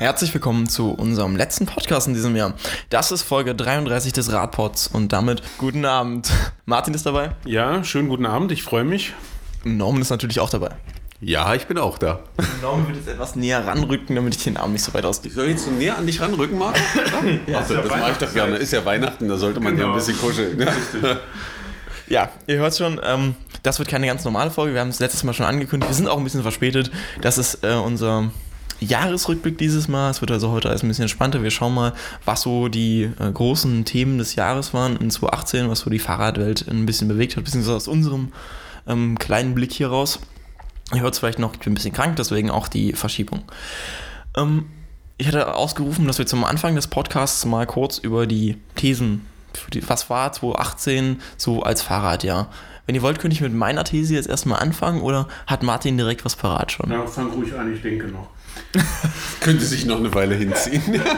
Herzlich willkommen zu unserem letzten Podcast in diesem Jahr. Das ist Folge 33 des Radpods und damit guten Abend. Martin ist dabei. Ja, schönen guten Abend, ich freue mich. Norman ist natürlich auch dabei. Ja, ich bin auch da. Norman wird jetzt etwas näher ranrücken, damit ich den Arm nicht so weit ausgehe. Soll ich jetzt so näher an dich ranrücken, Marc? ja, Achso, das mache ich doch gerne. Ist ja Weihnachten, da sollte man genau. ja ein bisschen kuscheln. Ja, ihr hört schon, ähm, das wird keine ganz normale Folge. Wir haben es letztes Mal schon angekündigt. Wir sind auch ein bisschen verspätet. Das ist äh, unser Jahresrückblick dieses Mal. Es wird also heute alles ein bisschen entspannter. Wir schauen mal, was so die äh, großen Themen des Jahres waren in 2018, was so die Fahrradwelt ein bisschen bewegt hat, beziehungsweise aus unserem ähm, kleinen Blick hier raus. Ihr hört es vielleicht noch, ich bin ein bisschen krank, deswegen auch die Verschiebung. Ähm, ich hatte ausgerufen, dass wir zum Anfang des Podcasts mal kurz über die Thesen, die, was war 2018 so als Fahrradjahr. Wenn ihr wollt, könnte ich mit meiner These jetzt erstmal anfangen oder hat Martin direkt was parat schon? Ja, fang ruhig an, ich denke noch. Könnte sich noch eine Weile hinziehen.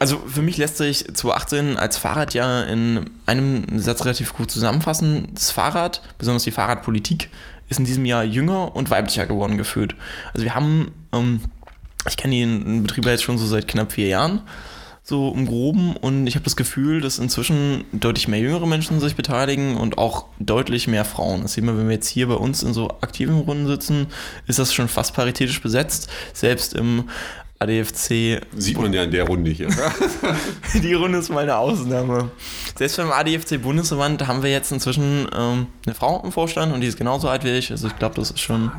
Also für mich lässt sich 2018 als Fahrradjahr in einem Satz relativ gut zusammenfassen. Das Fahrrad, besonders die Fahrradpolitik, ist in diesem Jahr jünger und weiblicher geworden gefühlt. Also wir haben, ähm, ich kenne den Betrieb jetzt schon so seit knapp vier Jahren so im Groben. Und ich habe das Gefühl, dass inzwischen deutlich mehr jüngere Menschen sich beteiligen und auch deutlich mehr Frauen. Das sehen wir, wenn wir jetzt hier bei uns in so aktiven Runden sitzen, ist das schon fast paritätisch besetzt. Selbst im ADFC. Sieht man ja in der Runde hier. Die Runde ist mal eine Ausnahme. Selbst beim ADFC Bundesverband haben wir jetzt inzwischen ähm, eine Frau im Vorstand und die ist genauso alt wie ich. Also ich glaube, das ist schon.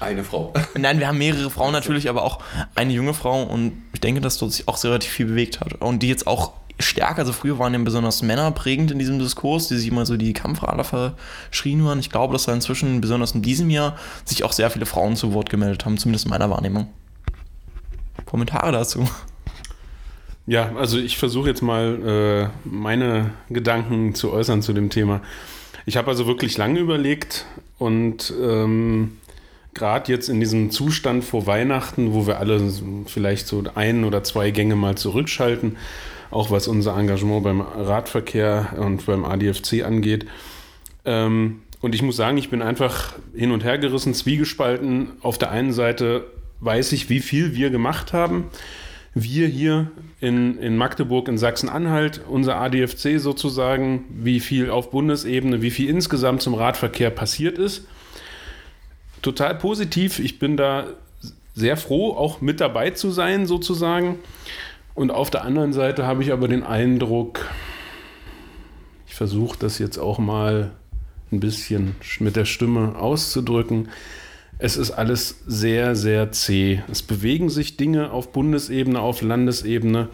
Eine Frau. Nein, wir haben mehrere Frauen natürlich, aber auch eine junge Frau und ich denke, dass dort sich auch sehr relativ viel bewegt hat. Und die jetzt auch stärker, also früher waren ja besonders Männer prägend in diesem Diskurs, die sich immer so die Kampfradler verschrien waren. Ich glaube, dass da inzwischen, besonders in diesem Jahr, sich auch sehr viele Frauen zu Wort gemeldet haben, zumindest in meiner Wahrnehmung. Kommentare dazu. Ja, also ich versuche jetzt mal äh, meine Gedanken zu äußern zu dem Thema. Ich habe also wirklich lange überlegt und ähm, gerade jetzt in diesem Zustand vor Weihnachten, wo wir alle vielleicht so ein oder zwei Gänge mal zurückschalten, auch was unser Engagement beim Radverkehr und beim ADFC angeht. Ähm, und ich muss sagen, ich bin einfach hin und her gerissen, zwiegespalten. Auf der einen Seite weiß ich, wie viel wir gemacht haben. Wir hier in, in Magdeburg, in Sachsen-Anhalt, unser ADFC sozusagen, wie viel auf Bundesebene, wie viel insgesamt zum Radverkehr passiert ist total positiv. Ich bin da sehr froh, auch mit dabei zu sein, sozusagen. Und auf der anderen Seite habe ich aber den Eindruck, ich versuche das jetzt auch mal ein bisschen mit der Stimme auszudrücken. Es ist alles sehr, sehr zäh. Es bewegen sich Dinge auf Bundesebene, auf Landesebene,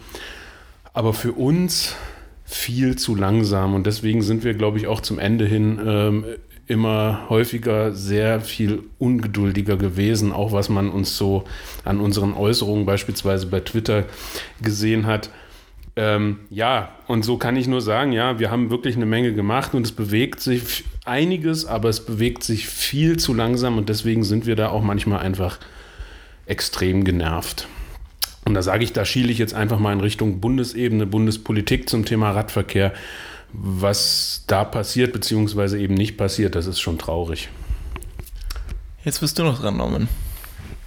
aber für uns viel zu langsam. Und deswegen sind wir, glaube ich, auch zum Ende hin ähm, immer häufiger sehr viel ungeduldiger gewesen, auch was man uns so an unseren Äußerungen beispielsweise bei Twitter gesehen hat. Ähm, ja, und so kann ich nur sagen, ja, wir haben wirklich eine Menge gemacht und es bewegt sich einiges, aber es bewegt sich viel zu langsam und deswegen sind wir da auch manchmal einfach extrem genervt. Und da sage ich, da schiele ich jetzt einfach mal in Richtung Bundesebene, Bundespolitik zum Thema Radverkehr was da passiert, beziehungsweise eben nicht passiert, das ist schon traurig. Jetzt bist du noch dran, Norman.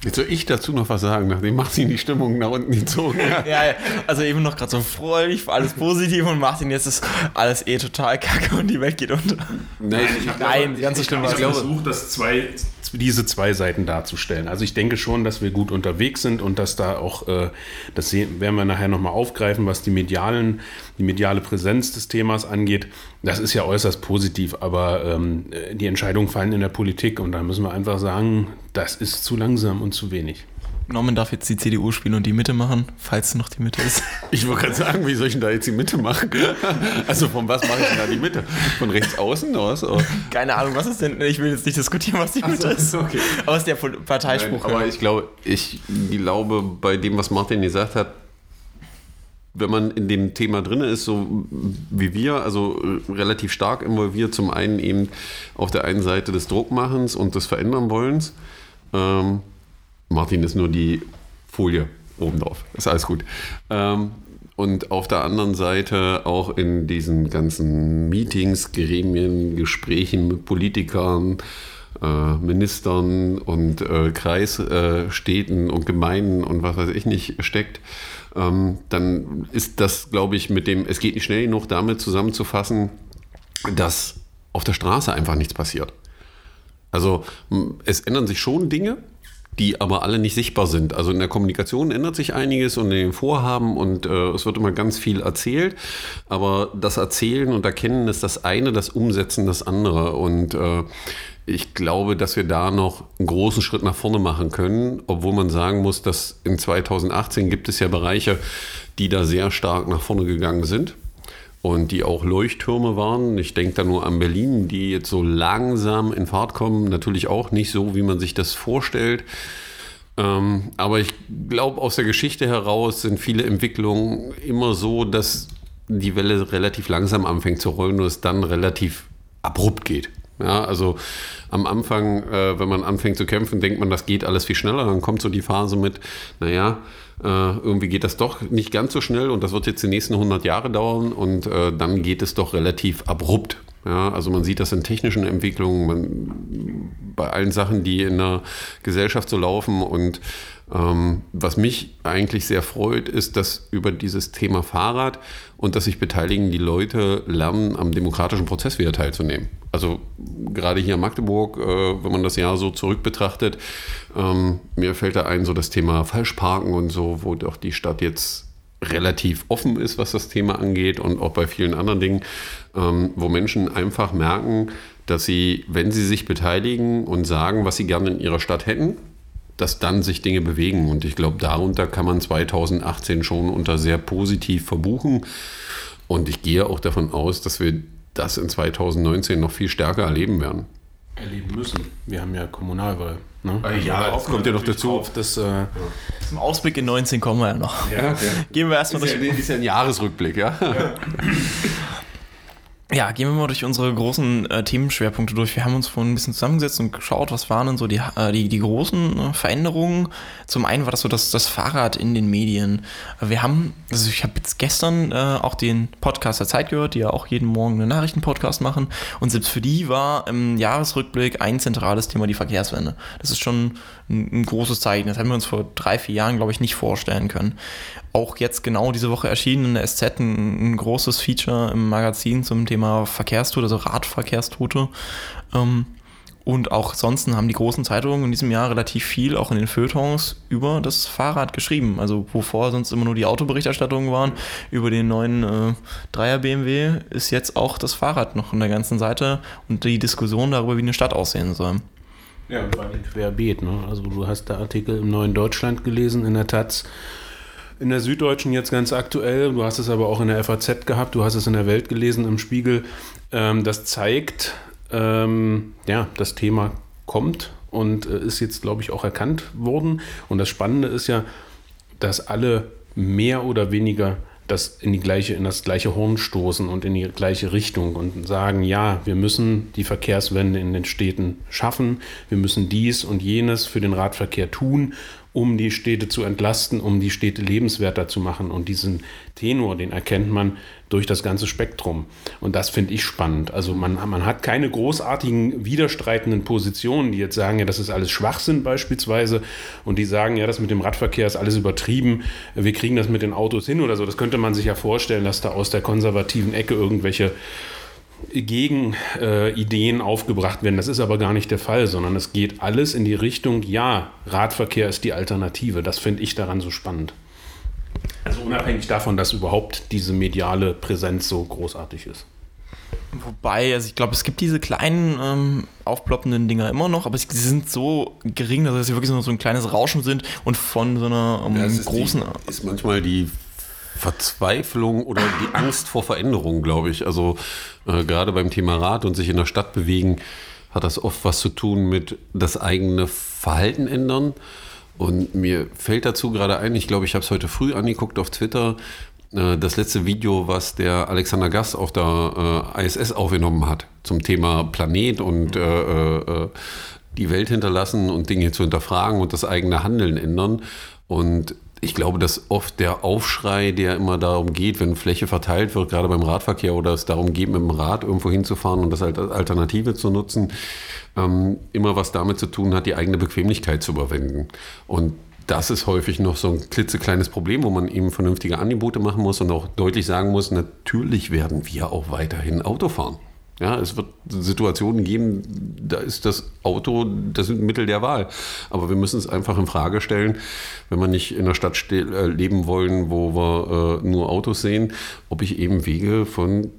Jetzt soll ich dazu noch was sagen, nachdem Martin die Stimmung nach unten gezogen hat. ja, also eben noch gerade so freudig, alles positiv und Martin, jetzt ist alles eh total kacke und die Welt geht unter. Nein, ich Nein die ganze Stimme. Ich habe versucht, das zwei, diese zwei Seiten darzustellen. Also ich denke schon, dass wir gut unterwegs sind und dass da auch, äh, das werden wir nachher nochmal aufgreifen, was die medialen, die mediale Präsenz des Themas angeht. Das ist ja äußerst positiv, aber ähm, die Entscheidungen fallen in der Politik und da müssen wir einfach sagen, das ist zu langsam und zu wenig. Norman darf jetzt die CDU spielen und die Mitte machen, falls noch die Mitte ist. Ich wollte gerade sagen, wie soll ich denn da jetzt die Mitte machen? Also von was mache ich denn da die Mitte? Von rechts außen aus? Oder? Keine Ahnung, was ist denn? Ich will jetzt nicht diskutieren, was die Mitte so, ist. Okay. Aber es ist der Parteispruch. Nein, aber ich glaube, ich glaube, bei dem, was Martin gesagt hat, wenn man in dem Thema drin ist, so wie wir, also relativ stark involviert, zum einen eben auf der einen Seite des Druckmachens und des Verändern wollens. Ähm, Martin ist nur die Folie oben drauf. Ist alles gut. Ähm, und auf der anderen Seite auch in diesen ganzen Meetings, Gremien, Gesprächen mit Politikern, äh, Ministern und äh, Kreisstädten und Gemeinden und was weiß ich nicht steckt, ähm, dann ist das, glaube ich, mit dem, es geht nicht schnell genug damit zusammenzufassen, dass auf der Straße einfach nichts passiert. Also es ändern sich schon Dinge, die aber alle nicht sichtbar sind. Also in der Kommunikation ändert sich einiges und in den Vorhaben und äh, es wird immer ganz viel erzählt. Aber das Erzählen und Erkennen ist das eine, das Umsetzen das andere. Und äh, ich glaube, dass wir da noch einen großen Schritt nach vorne machen können, obwohl man sagen muss, dass in 2018 gibt es ja Bereiche, die da sehr stark nach vorne gegangen sind und die auch Leuchttürme waren. Ich denke da nur an Berlin, die jetzt so langsam in Fahrt kommen. Natürlich auch nicht so, wie man sich das vorstellt. Ähm, aber ich glaube, aus der Geschichte heraus sind viele Entwicklungen immer so, dass die Welle relativ langsam anfängt zu rollen und es dann relativ abrupt geht. Ja, also am Anfang, äh, wenn man anfängt zu kämpfen, denkt man, das geht alles viel schneller. Dann kommt so die Phase mit, naja, äh, irgendwie geht das doch nicht ganz so schnell und das wird jetzt die nächsten 100 Jahre dauern und äh, dann geht es doch relativ abrupt. Ja, also man sieht das in technischen Entwicklungen, man, bei allen Sachen, die in der Gesellschaft so laufen und ähm, was mich eigentlich sehr freut, ist, dass über dieses Thema Fahrrad und dass sich beteiligen die Leute lernen, am demokratischen Prozess wieder teilzunehmen. Also gerade hier in Magdeburg, äh, wenn man das Jahr so zurück betrachtet, ähm, mir fällt da ein so das Thema Falschparken und so, wo doch die Stadt jetzt relativ offen ist, was das Thema angeht und auch bei vielen anderen Dingen, ähm, wo Menschen einfach merken, dass sie, wenn sie sich beteiligen und sagen, was sie gerne in ihrer Stadt hätten, dass dann sich Dinge bewegen. Und ich glaube, darunter kann man 2018 schon unter sehr positiv verbuchen. Und ich gehe auch davon aus, dass wir das in 2019 noch viel stärker erleben werden. Erleben müssen. Wir haben ja Kommunalwahl. Ne? Äh, ja, das kommt ja noch dazu. Das, äh, Zum Ausblick in 19 kommen wir ja noch. Ja, ja. Gehen wir erstmal durch. Ja, ist ja ein Jahresrückblick, ja. ja. Gehen wir mal durch unsere großen äh, Themenschwerpunkte durch. Wir haben uns vorhin ein bisschen zusammengesetzt und geschaut, was waren denn so die, äh, die, die großen äh, Veränderungen. Zum einen war das so das, das Fahrrad in den Medien. Wir haben, also ich habe jetzt gestern äh, auch den Podcast der Zeit gehört, die ja auch jeden Morgen einen Nachrichtenpodcast machen. Und selbst für die war im Jahresrückblick ein zentrales Thema die Verkehrswende. Das ist schon ein, ein großes Zeichen. Das haben wir uns vor drei, vier Jahren, glaube ich, nicht vorstellen können auch jetzt genau diese Woche erschienen in der SZ ein, ein großes Feature im Magazin zum Thema Verkehrstote, also Radverkehrstote. Ähm, und auch sonst haben die großen Zeitungen in diesem Jahr relativ viel, auch in den Feuilletons, über das Fahrrad geschrieben. Also wovor sonst immer nur die Autoberichterstattungen waren, über den neuen äh, Dreier BMW ist jetzt auch das Fahrrad noch in der ganzen Seite und die Diskussion darüber, wie eine Stadt aussehen soll. Ja, querbeet. Ne? Also du hast da Artikel im Neuen Deutschland gelesen, in der Taz, in der Süddeutschen jetzt ganz aktuell, du hast es aber auch in der FAZ gehabt, du hast es in der Welt gelesen, im Spiegel. Ähm, das zeigt, ähm, ja, das Thema kommt und äh, ist jetzt, glaube ich, auch erkannt worden. Und das Spannende ist ja, dass alle mehr oder weniger das in, die gleiche, in das gleiche Horn stoßen und in die gleiche Richtung und sagen, ja, wir müssen die Verkehrswende in den Städten schaffen, wir müssen dies und jenes für den Radverkehr tun um die Städte zu entlasten, um die Städte lebenswerter zu machen. Und diesen Tenor, den erkennt man durch das ganze Spektrum. Und das finde ich spannend. Also man, man hat keine großartigen widerstreitenden Positionen, die jetzt sagen, ja, das ist alles Schwachsinn beispielsweise. Und die sagen, ja, das mit dem Radverkehr ist alles übertrieben. Wir kriegen das mit den Autos hin oder so. Das könnte man sich ja vorstellen, dass da aus der konservativen Ecke irgendwelche Gegenideen äh, aufgebracht werden. Das ist aber gar nicht der Fall, sondern es geht alles in die Richtung, ja, Radverkehr ist die Alternative. Das finde ich daran so spannend. Also unabhängig davon, dass überhaupt diese mediale Präsenz so großartig ist. Wobei, also ich glaube, es gibt diese kleinen ähm, aufploppenden Dinger immer noch, aber sie sind so gering, dass sie wirklich so ein kleines Rauschen sind und von so einer ähm, ja, großen. Ist, die, ist manchmal die Verzweiflung oder die Angst vor Veränderung, glaube ich. Also äh, gerade beim Thema Rad und sich in der Stadt bewegen, hat das oft was zu tun mit das eigene Verhalten ändern. Und mir fällt dazu gerade ein, ich glaube, ich habe es heute früh angeguckt auf Twitter, äh, das letzte Video, was der Alexander Gass auf der äh, ISS aufgenommen hat zum Thema Planet und äh, äh, die Welt hinterlassen und Dinge zu hinterfragen und das eigene Handeln ändern. Und ich glaube, dass oft der Aufschrei, der immer darum geht, wenn Fläche verteilt wird, gerade beim Radverkehr oder es darum geht, mit dem Rad irgendwo hinzufahren und das als Alternative zu nutzen, ähm, immer was damit zu tun hat, die eigene Bequemlichkeit zu überwinden. Und das ist häufig noch so ein klitzekleines Problem, wo man eben vernünftige Angebote machen muss und auch deutlich sagen muss, natürlich werden wir auch weiterhin Auto fahren. Ja, es wird Situationen geben, da ist das Auto das Mittel der Wahl. Aber wir müssen es einfach in Frage stellen, wenn wir nicht in einer Stadt äh, leben wollen, wo wir äh, nur Autos sehen, ob ich eben Wege von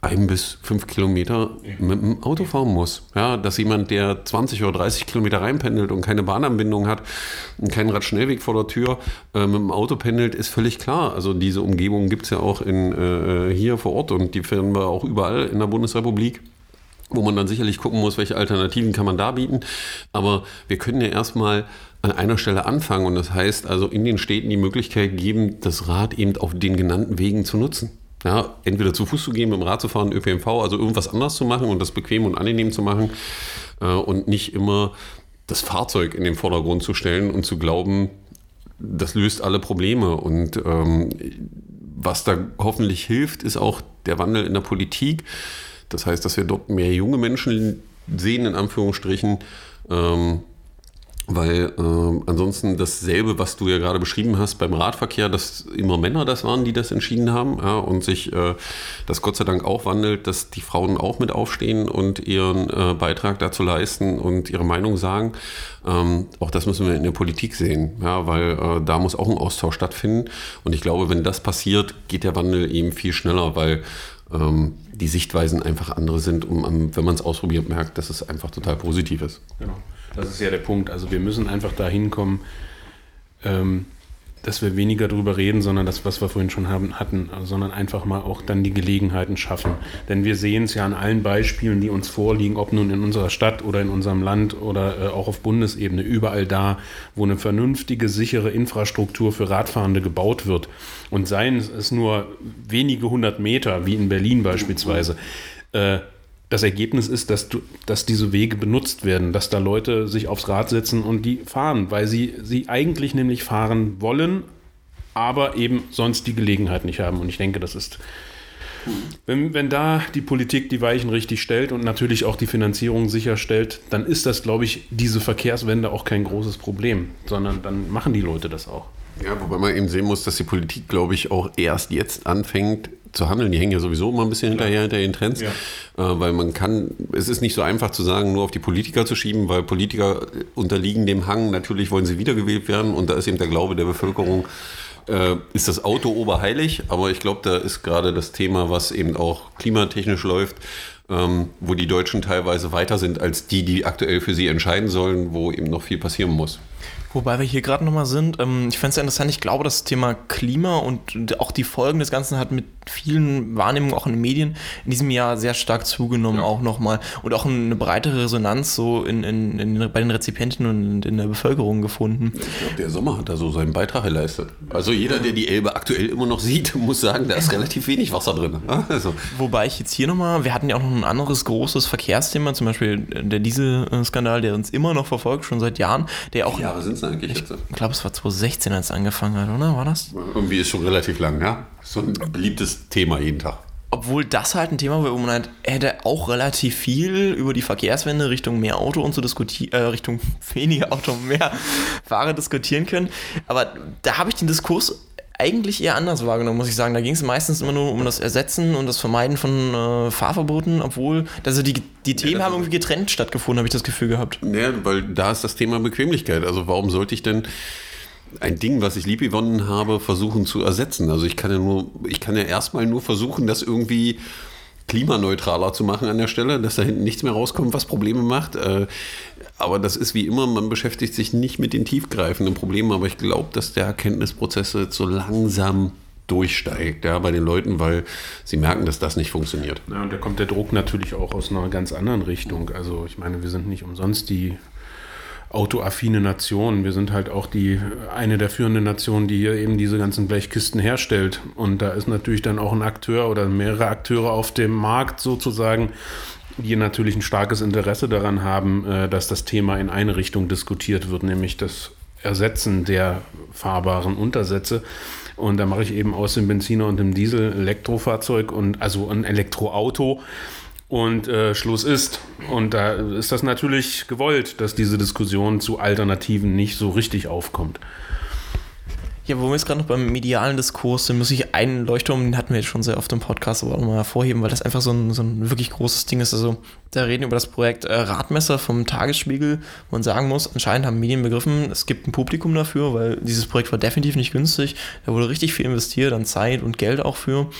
ein bis fünf Kilometer mit dem Auto fahren muss. Ja, dass jemand, der 20 oder 30 Kilometer reinpendelt und keine Bahnanbindung hat und keinen Radschnellweg vor der Tür äh, mit dem Auto pendelt, ist völlig klar. Also diese Umgebung gibt es ja auch in, äh, hier vor Ort und die finden wir auch überall in der Bundesrepublik wo man dann sicherlich gucken muss, welche Alternativen kann man da bieten. Aber wir können ja erstmal an einer Stelle anfangen und das heißt also in den Städten die Möglichkeit geben, das Rad eben auf den genannten Wegen zu nutzen. Ja, entweder zu Fuß zu gehen, mit dem Rad zu fahren, ÖPNV, also irgendwas anders zu machen und das bequem und angenehm zu machen äh, und nicht immer das Fahrzeug in den Vordergrund zu stellen und zu glauben, das löst alle Probleme. Und ähm, was da hoffentlich hilft, ist auch der Wandel in der Politik. Das heißt, dass wir dort mehr junge Menschen sehen, in Anführungsstrichen, ähm, weil äh, ansonsten dasselbe, was du ja gerade beschrieben hast beim Radverkehr, dass immer Männer das waren, die das entschieden haben ja, und sich äh, das Gott sei Dank auch wandelt, dass die Frauen auch mit aufstehen und ihren äh, Beitrag dazu leisten und ihre Meinung sagen. Ähm, auch das müssen wir in der Politik sehen, ja, weil äh, da muss auch ein Austausch stattfinden. Und ich glaube, wenn das passiert, geht der Wandel eben viel schneller, weil ähm, die Sichtweisen einfach andere sind und wenn man es ausprobiert, merkt, dass es einfach total positiv ist. Genau. Das ist ja der Punkt. Also wir müssen einfach dahin kommen, ähm, dass wir weniger darüber reden, sondern das, was wir vorhin schon haben, hatten, sondern einfach mal auch dann die Gelegenheiten schaffen. Denn wir sehen es ja an allen Beispielen, die uns vorliegen, ob nun in unserer Stadt oder in unserem Land oder äh, auch auf Bundesebene, überall da, wo eine vernünftige, sichere Infrastruktur für Radfahrende gebaut wird. Und seien es nur wenige hundert Meter, wie in Berlin beispielsweise. Äh, das Ergebnis ist, dass, du, dass diese Wege benutzt werden, dass da Leute sich aufs Rad setzen und die fahren, weil sie, sie eigentlich nämlich fahren wollen, aber eben sonst die Gelegenheit nicht haben. Und ich denke, das ist, wenn, wenn da die Politik die Weichen richtig stellt und natürlich auch die Finanzierung sicherstellt, dann ist das, glaube ich, diese Verkehrswende auch kein großes Problem, sondern dann machen die Leute das auch. Ja, wobei man eben sehen muss, dass die Politik, glaube ich, auch erst jetzt anfängt zu handeln. Die hängen ja sowieso immer ein bisschen hinterher hinter den Trends, ja. äh, weil man kann, es ist nicht so einfach zu sagen, nur auf die Politiker zu schieben, weil Politiker unterliegen dem Hang, natürlich wollen sie wiedergewählt werden und da ist eben der Glaube der Bevölkerung, äh, ist das Auto oberheilig, aber ich glaube, da ist gerade das Thema, was eben auch klimatechnisch läuft, ähm, wo die Deutschen teilweise weiter sind als die, die aktuell für sie entscheiden sollen, wo eben noch viel passieren muss. Wobei wir hier gerade nochmal sind, ähm, ich fände es ja interessant, ich glaube, das Thema Klima und auch die Folgen des Ganzen hat mit vielen Wahrnehmungen auch in den Medien in diesem Jahr sehr stark zugenommen, ja. auch nochmal. Und auch eine breitere Resonanz so in, in, in, bei den Rezipienten und in der Bevölkerung gefunden. Ich glaube, der Sommer hat da so seinen Beitrag geleistet. Also jeder, der die Elbe aktuell immer noch sieht, muss sagen, da ist relativ wenig Wasser drin. Also. Wobei ich jetzt hier nochmal, wir hatten ja auch noch ein anderes großes Verkehrsthema, zum Beispiel der Dieselskandal, der uns immer noch verfolgt, schon seit Jahren. Der auch, Wie Jahre sind es eigentlich ich Ich glaube, es war 2016, als es angefangen hat, oder? War das? Irgendwie ist schon relativ lang, ja. So ein beliebtes Thema jeden Tag. Obwohl das halt ein Thema wäre, wo man halt hätte auch relativ viel über die Verkehrswende Richtung mehr Auto und so diskutieren, äh, Richtung weniger Auto, mehr Fahrer diskutieren können. Aber da habe ich den Diskurs eigentlich eher anders wahrgenommen, muss ich sagen. Da ging es meistens immer nur um das Ersetzen und das Vermeiden von äh, Fahrverboten, obwohl also die, die Themen ja, haben irgendwie getrennt stattgefunden, habe ich das Gefühl gehabt. Ja, weil da ist das Thema Bequemlichkeit. Also warum sollte ich denn ein Ding, was ich liebgewonnen habe, versuchen zu ersetzen? Also ich kann ja nur, ich kann ja erstmal nur versuchen, das irgendwie klimaneutraler zu machen an der Stelle, dass da hinten nichts mehr rauskommt, was Probleme macht. Äh, aber das ist wie immer, man beschäftigt sich nicht mit den tiefgreifenden Problemen, aber ich glaube, dass der Erkenntnisprozess jetzt so langsam durchsteigt, ja, bei den Leuten, weil sie merken, dass das nicht funktioniert. Ja, und da kommt der Druck natürlich auch aus einer ganz anderen Richtung. Also ich meine, wir sind nicht umsonst die autoaffine Nation. Wir sind halt auch die eine der führenden Nationen, die hier eben diese ganzen Blechkisten herstellt. Und da ist natürlich dann auch ein Akteur oder mehrere Akteure auf dem Markt sozusagen, die natürlich ein starkes Interesse daran haben, äh, dass das Thema in eine Richtung diskutiert wird, nämlich dass Ersetzen der fahrbaren Untersätze. Und da mache ich eben aus dem Benziner und dem Diesel Elektrofahrzeug und also ein Elektroauto. Und äh, Schluss ist. Und da ist das natürlich gewollt, dass diese Diskussion zu Alternativen nicht so richtig aufkommt. Ja, wo wir jetzt gerade noch beim medialen Diskurs sind, muss ich einen Leuchtturm, den hatten wir jetzt schon sehr oft im Podcast, aber auch mal hervorheben, weil das einfach so ein, so ein wirklich großes Ding ist. Also, da reden wir über das Projekt äh, Radmesser vom Tagesspiegel, wo man sagen muss, anscheinend haben Medien begriffen, es gibt ein Publikum dafür, weil dieses Projekt war definitiv nicht günstig. Da wurde richtig viel investiert an Zeit und Geld auch für.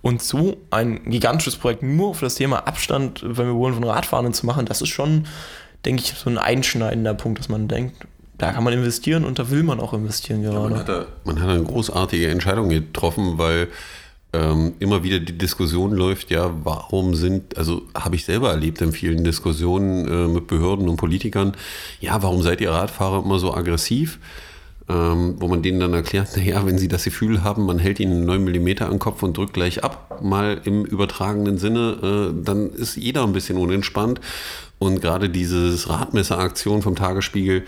Und so ein gigantisches Projekt nur für das Thema Abstand, wenn wir wollen, von Radfahrenden zu machen, das ist schon, denke ich, so ein einschneidender Punkt, dass man denkt, da kann man investieren und da will man auch investieren gerade. Ja, man, hat da, man, hat eine großartige Entscheidung getroffen, weil ähm, immer wieder die Diskussion läuft, ja, warum sind, also habe ich selber erlebt in vielen Diskussionen äh, mit Behörden und Politikern, ja, warum seid ihr Radfahrer immer so aggressiv? Ähm, wo man denen dann erklärt, naja, wenn sie das Gefühl haben, man hält ihnen 9 mm an den Kopf und drückt gleich ab, mal im übertragenen Sinne, äh, dann ist jeder ein bisschen unentspannt. Und gerade dieses Radmesseraktion vom Tagesspiegel,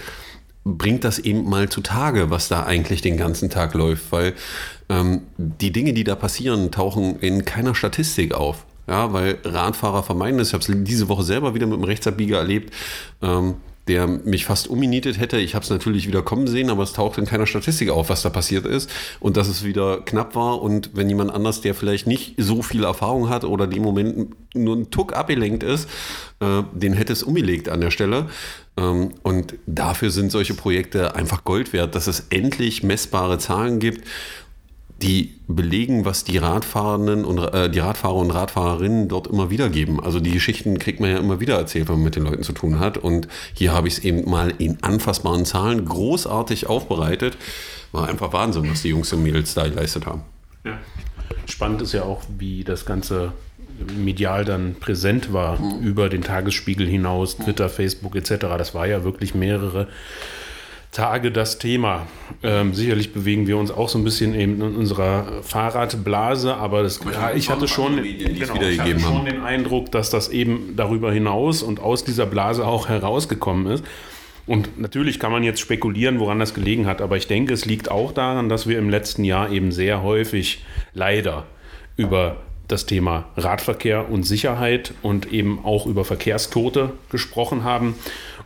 bringt das eben mal zutage, was da eigentlich den ganzen Tag läuft, weil ähm, die Dinge, die da passieren, tauchen in keiner Statistik auf. Ja, weil Radfahrer vermeiden es. Ich habe es diese Woche selber wieder mit einem Rechtsabbieger erlebt. Ähm, der mich fast umgenietet hätte. Ich habe es natürlich wieder kommen sehen, aber es taucht in keiner Statistik auf, was da passiert ist und dass es wieder knapp war. Und wenn jemand anders, der vielleicht nicht so viel Erfahrung hat oder dem Moment nur ein Tuck abgelenkt ist, äh, den hätte es umgelegt an der Stelle. Ähm, und dafür sind solche Projekte einfach Gold wert, dass es endlich messbare Zahlen gibt die belegen, was die Radfahrenden und äh, die Radfahrer und Radfahrerinnen dort immer wieder geben. Also die Geschichten kriegt man ja immer wieder erzählt, wenn man mit den Leuten zu tun hat. Und hier habe ich es eben mal in anfassbaren Zahlen großartig aufbereitet. War einfach Wahnsinn, was die Jungs und Mädels da geleistet haben. Ja. Spannend ist ja auch, wie das Ganze medial dann präsent war mhm. über den Tagesspiegel hinaus, Twitter, Facebook etc. Das war ja wirklich mehrere Tage das Thema. Ähm, sicherlich bewegen wir uns auch so ein bisschen eben in unserer Fahrradblase, aber das, ja, ich hatte schon, Medien, genau, ich hatte schon den Eindruck, dass das eben darüber hinaus und aus dieser Blase auch herausgekommen ist. Und natürlich kann man jetzt spekulieren, woran das gelegen hat, aber ich denke, es liegt auch daran, dass wir im letzten Jahr eben sehr häufig leider über das Thema Radverkehr und Sicherheit und eben auch über Verkehrstote gesprochen haben.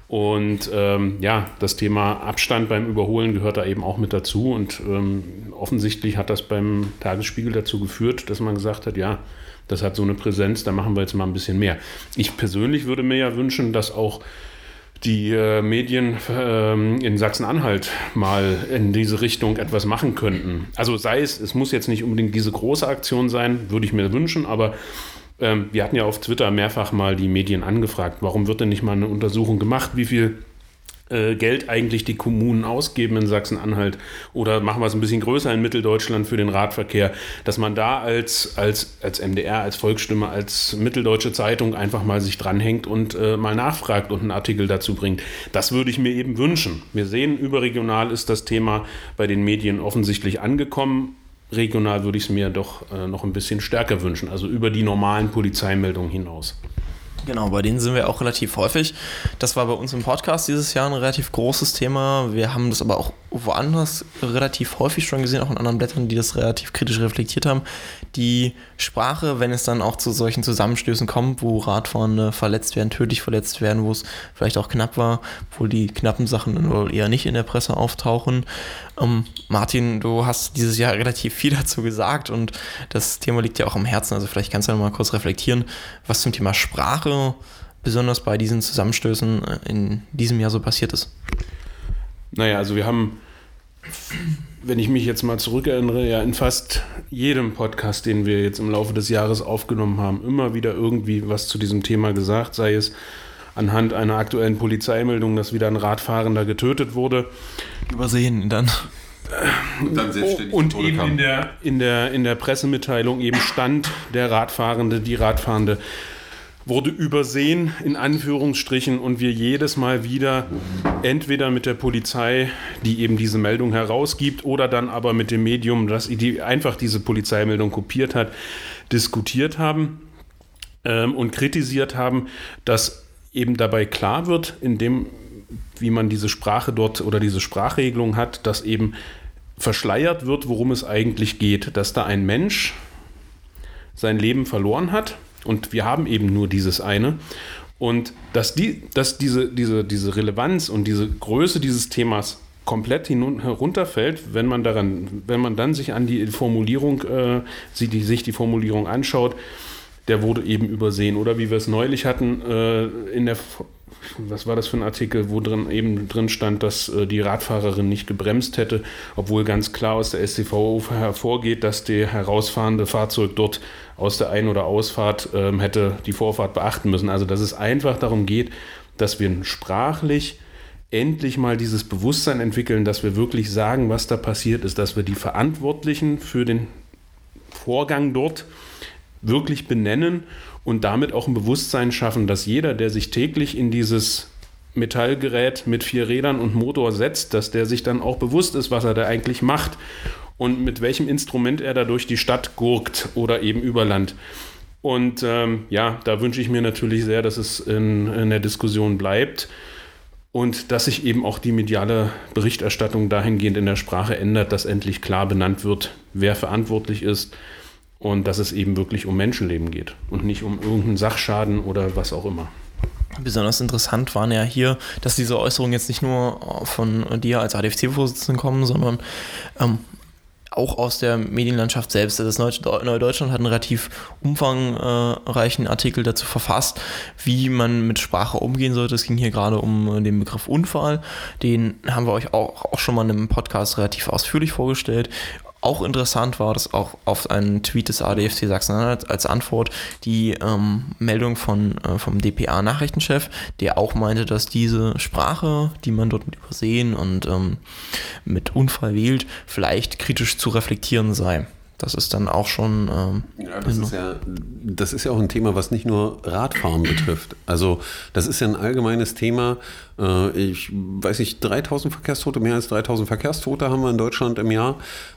Und ähm, ja, das Thema Abstand beim Überholen gehört da eben auch mit dazu. Und ähm, offensichtlich hat das beim Tagesspiegel dazu geführt, dass man gesagt hat, ja, das hat so eine Präsenz, da machen wir jetzt mal ein bisschen mehr. Ich persönlich würde mir ja wünschen, dass auch die äh, Medien äh, in Sachsen-Anhalt mal in diese Richtung etwas machen könnten. Also sei es, es muss jetzt nicht unbedingt diese große Aktion sein, würde ich mir wünschen, aber ähm, wir hatten ja auf Twitter mehrfach mal die Medien angefragt, warum wird denn nicht mal eine Untersuchung gemacht, wie viel äh, Geld eigentlich die Kommunen ausgeben in Sachsen-Anhalt oder machen wir es ein bisschen größer in Mitteldeutschland für den Radverkehr, dass man da als, als, als MDR, als Volksstimme, als Mitteldeutsche Zeitung einfach mal sich dranhängt und äh, mal nachfragt und einen Artikel dazu bringt. Das würde ich mir eben wünschen. Wir sehen, überregional ist das Thema bei den Medien offensichtlich angekommen regional würde ich es mir doch äh, noch ein bisschen stärker wünschen, also über die normalen Polizeimeldungen hinaus. Genau, bei denen sind wir auch relativ häufig. Das war bei uns im Podcast dieses Jahr ein relativ großes Thema. Wir haben das aber auch woanders relativ häufig schon gesehen, auch in anderen Blättern, die das relativ kritisch reflektiert haben. Die Sprache, wenn es dann auch zu solchen Zusammenstößen kommt, wo Radfahrende verletzt werden, tödlich verletzt werden, wo es vielleicht auch knapp war, wo die knappen Sachen wohl eher nicht in der Presse auftauchen. Ähm, Martin, du hast dieses Jahr relativ viel dazu gesagt und das Thema liegt ja auch am Herzen. Also vielleicht kannst du noch mal kurz reflektieren, was zum Thema Sprache besonders bei diesen Zusammenstößen in diesem Jahr so passiert ist. Naja, also wir haben wenn ich mich jetzt mal zurückerinnere, ja in fast jedem Podcast, den wir jetzt im Laufe des Jahres aufgenommen haben, immer wieder irgendwie was zu diesem Thema gesagt, sei es anhand einer aktuellen Polizeimeldung, dass wieder ein Radfahrender getötet wurde. Übersehen dann. Und, dann und eben in der, in, der, in der Pressemitteilung eben stand der Radfahrende, die Radfahrende wurde übersehen, in Anführungsstrichen, und wir jedes Mal wieder entweder mit der Polizei, die eben diese Meldung herausgibt, oder dann aber mit dem Medium, das die einfach diese Polizeimeldung kopiert hat, diskutiert haben ähm, und kritisiert haben, dass eben dabei klar wird, in dem wie man diese Sprache dort oder diese Sprachregelung hat, dass eben verschleiert wird, worum es eigentlich geht, dass da ein Mensch sein Leben verloren hat und wir haben eben nur dieses eine und dass, die, dass diese, diese, diese Relevanz und diese Größe dieses Themas komplett herunterfällt, wenn man daran, wenn man dann sich an die Formulierung, äh, sie, die, sich die Formulierung anschaut, der wurde eben übersehen. Oder wie wir es neulich hatten, äh, in der was war das für ein Artikel, wo drin eben drin stand, dass äh, die Radfahrerin nicht gebremst hätte, obwohl ganz klar aus der STVO hervorgeht, dass der herausfahrende Fahrzeug dort aus der Ein- oder Ausfahrt ähm, hätte die Vorfahrt beachten müssen. Also dass es einfach darum geht, dass wir sprachlich endlich mal dieses Bewusstsein entwickeln, dass wir wirklich sagen, was da passiert ist, dass wir die Verantwortlichen für den Vorgang dort wirklich benennen und damit auch ein Bewusstsein schaffen, dass jeder, der sich täglich in dieses Metallgerät mit vier Rädern und Motor setzt, dass der sich dann auch bewusst ist, was er da eigentlich macht und mit welchem Instrument er da durch die Stadt gurkt oder eben über Land. Und ähm, ja, da wünsche ich mir natürlich sehr, dass es in, in der Diskussion bleibt und dass sich eben auch die mediale Berichterstattung dahingehend in der Sprache ändert, dass endlich klar benannt wird, wer verantwortlich ist, und dass es eben wirklich um Menschenleben geht und nicht um irgendeinen Sachschaden oder was auch immer. Besonders interessant waren ja hier, dass diese Äußerungen jetzt nicht nur von dir als ADFC-Vorsitzenden kommen, sondern ähm, auch aus der Medienlandschaft selbst. Das Neue Deutschland hat einen relativ umfangreichen Artikel dazu verfasst, wie man mit Sprache umgehen sollte. Es ging hier gerade um den Begriff Unfall. Den haben wir euch auch, auch schon mal in einem Podcast relativ ausführlich vorgestellt auch interessant war, dass auch auf einen Tweet des ADFC Sachsen-Anhalt als Antwort die ähm, Meldung von, äh, vom DPA-Nachrichtenchef, der auch meinte, dass diese Sprache, die man dort mit übersehen und ähm, mit Unfall wählt, vielleicht kritisch zu reflektieren sei. Das ist dann auch schon. Ähm, ja, das, ist ja, das ist ja auch ein Thema, was nicht nur Radfahren betrifft. Also, das ist ja ein allgemeines Thema. Äh, ich weiß nicht, 3000 Verkehrstote, mehr als 3000 Verkehrstote haben wir in Deutschland im Jahr.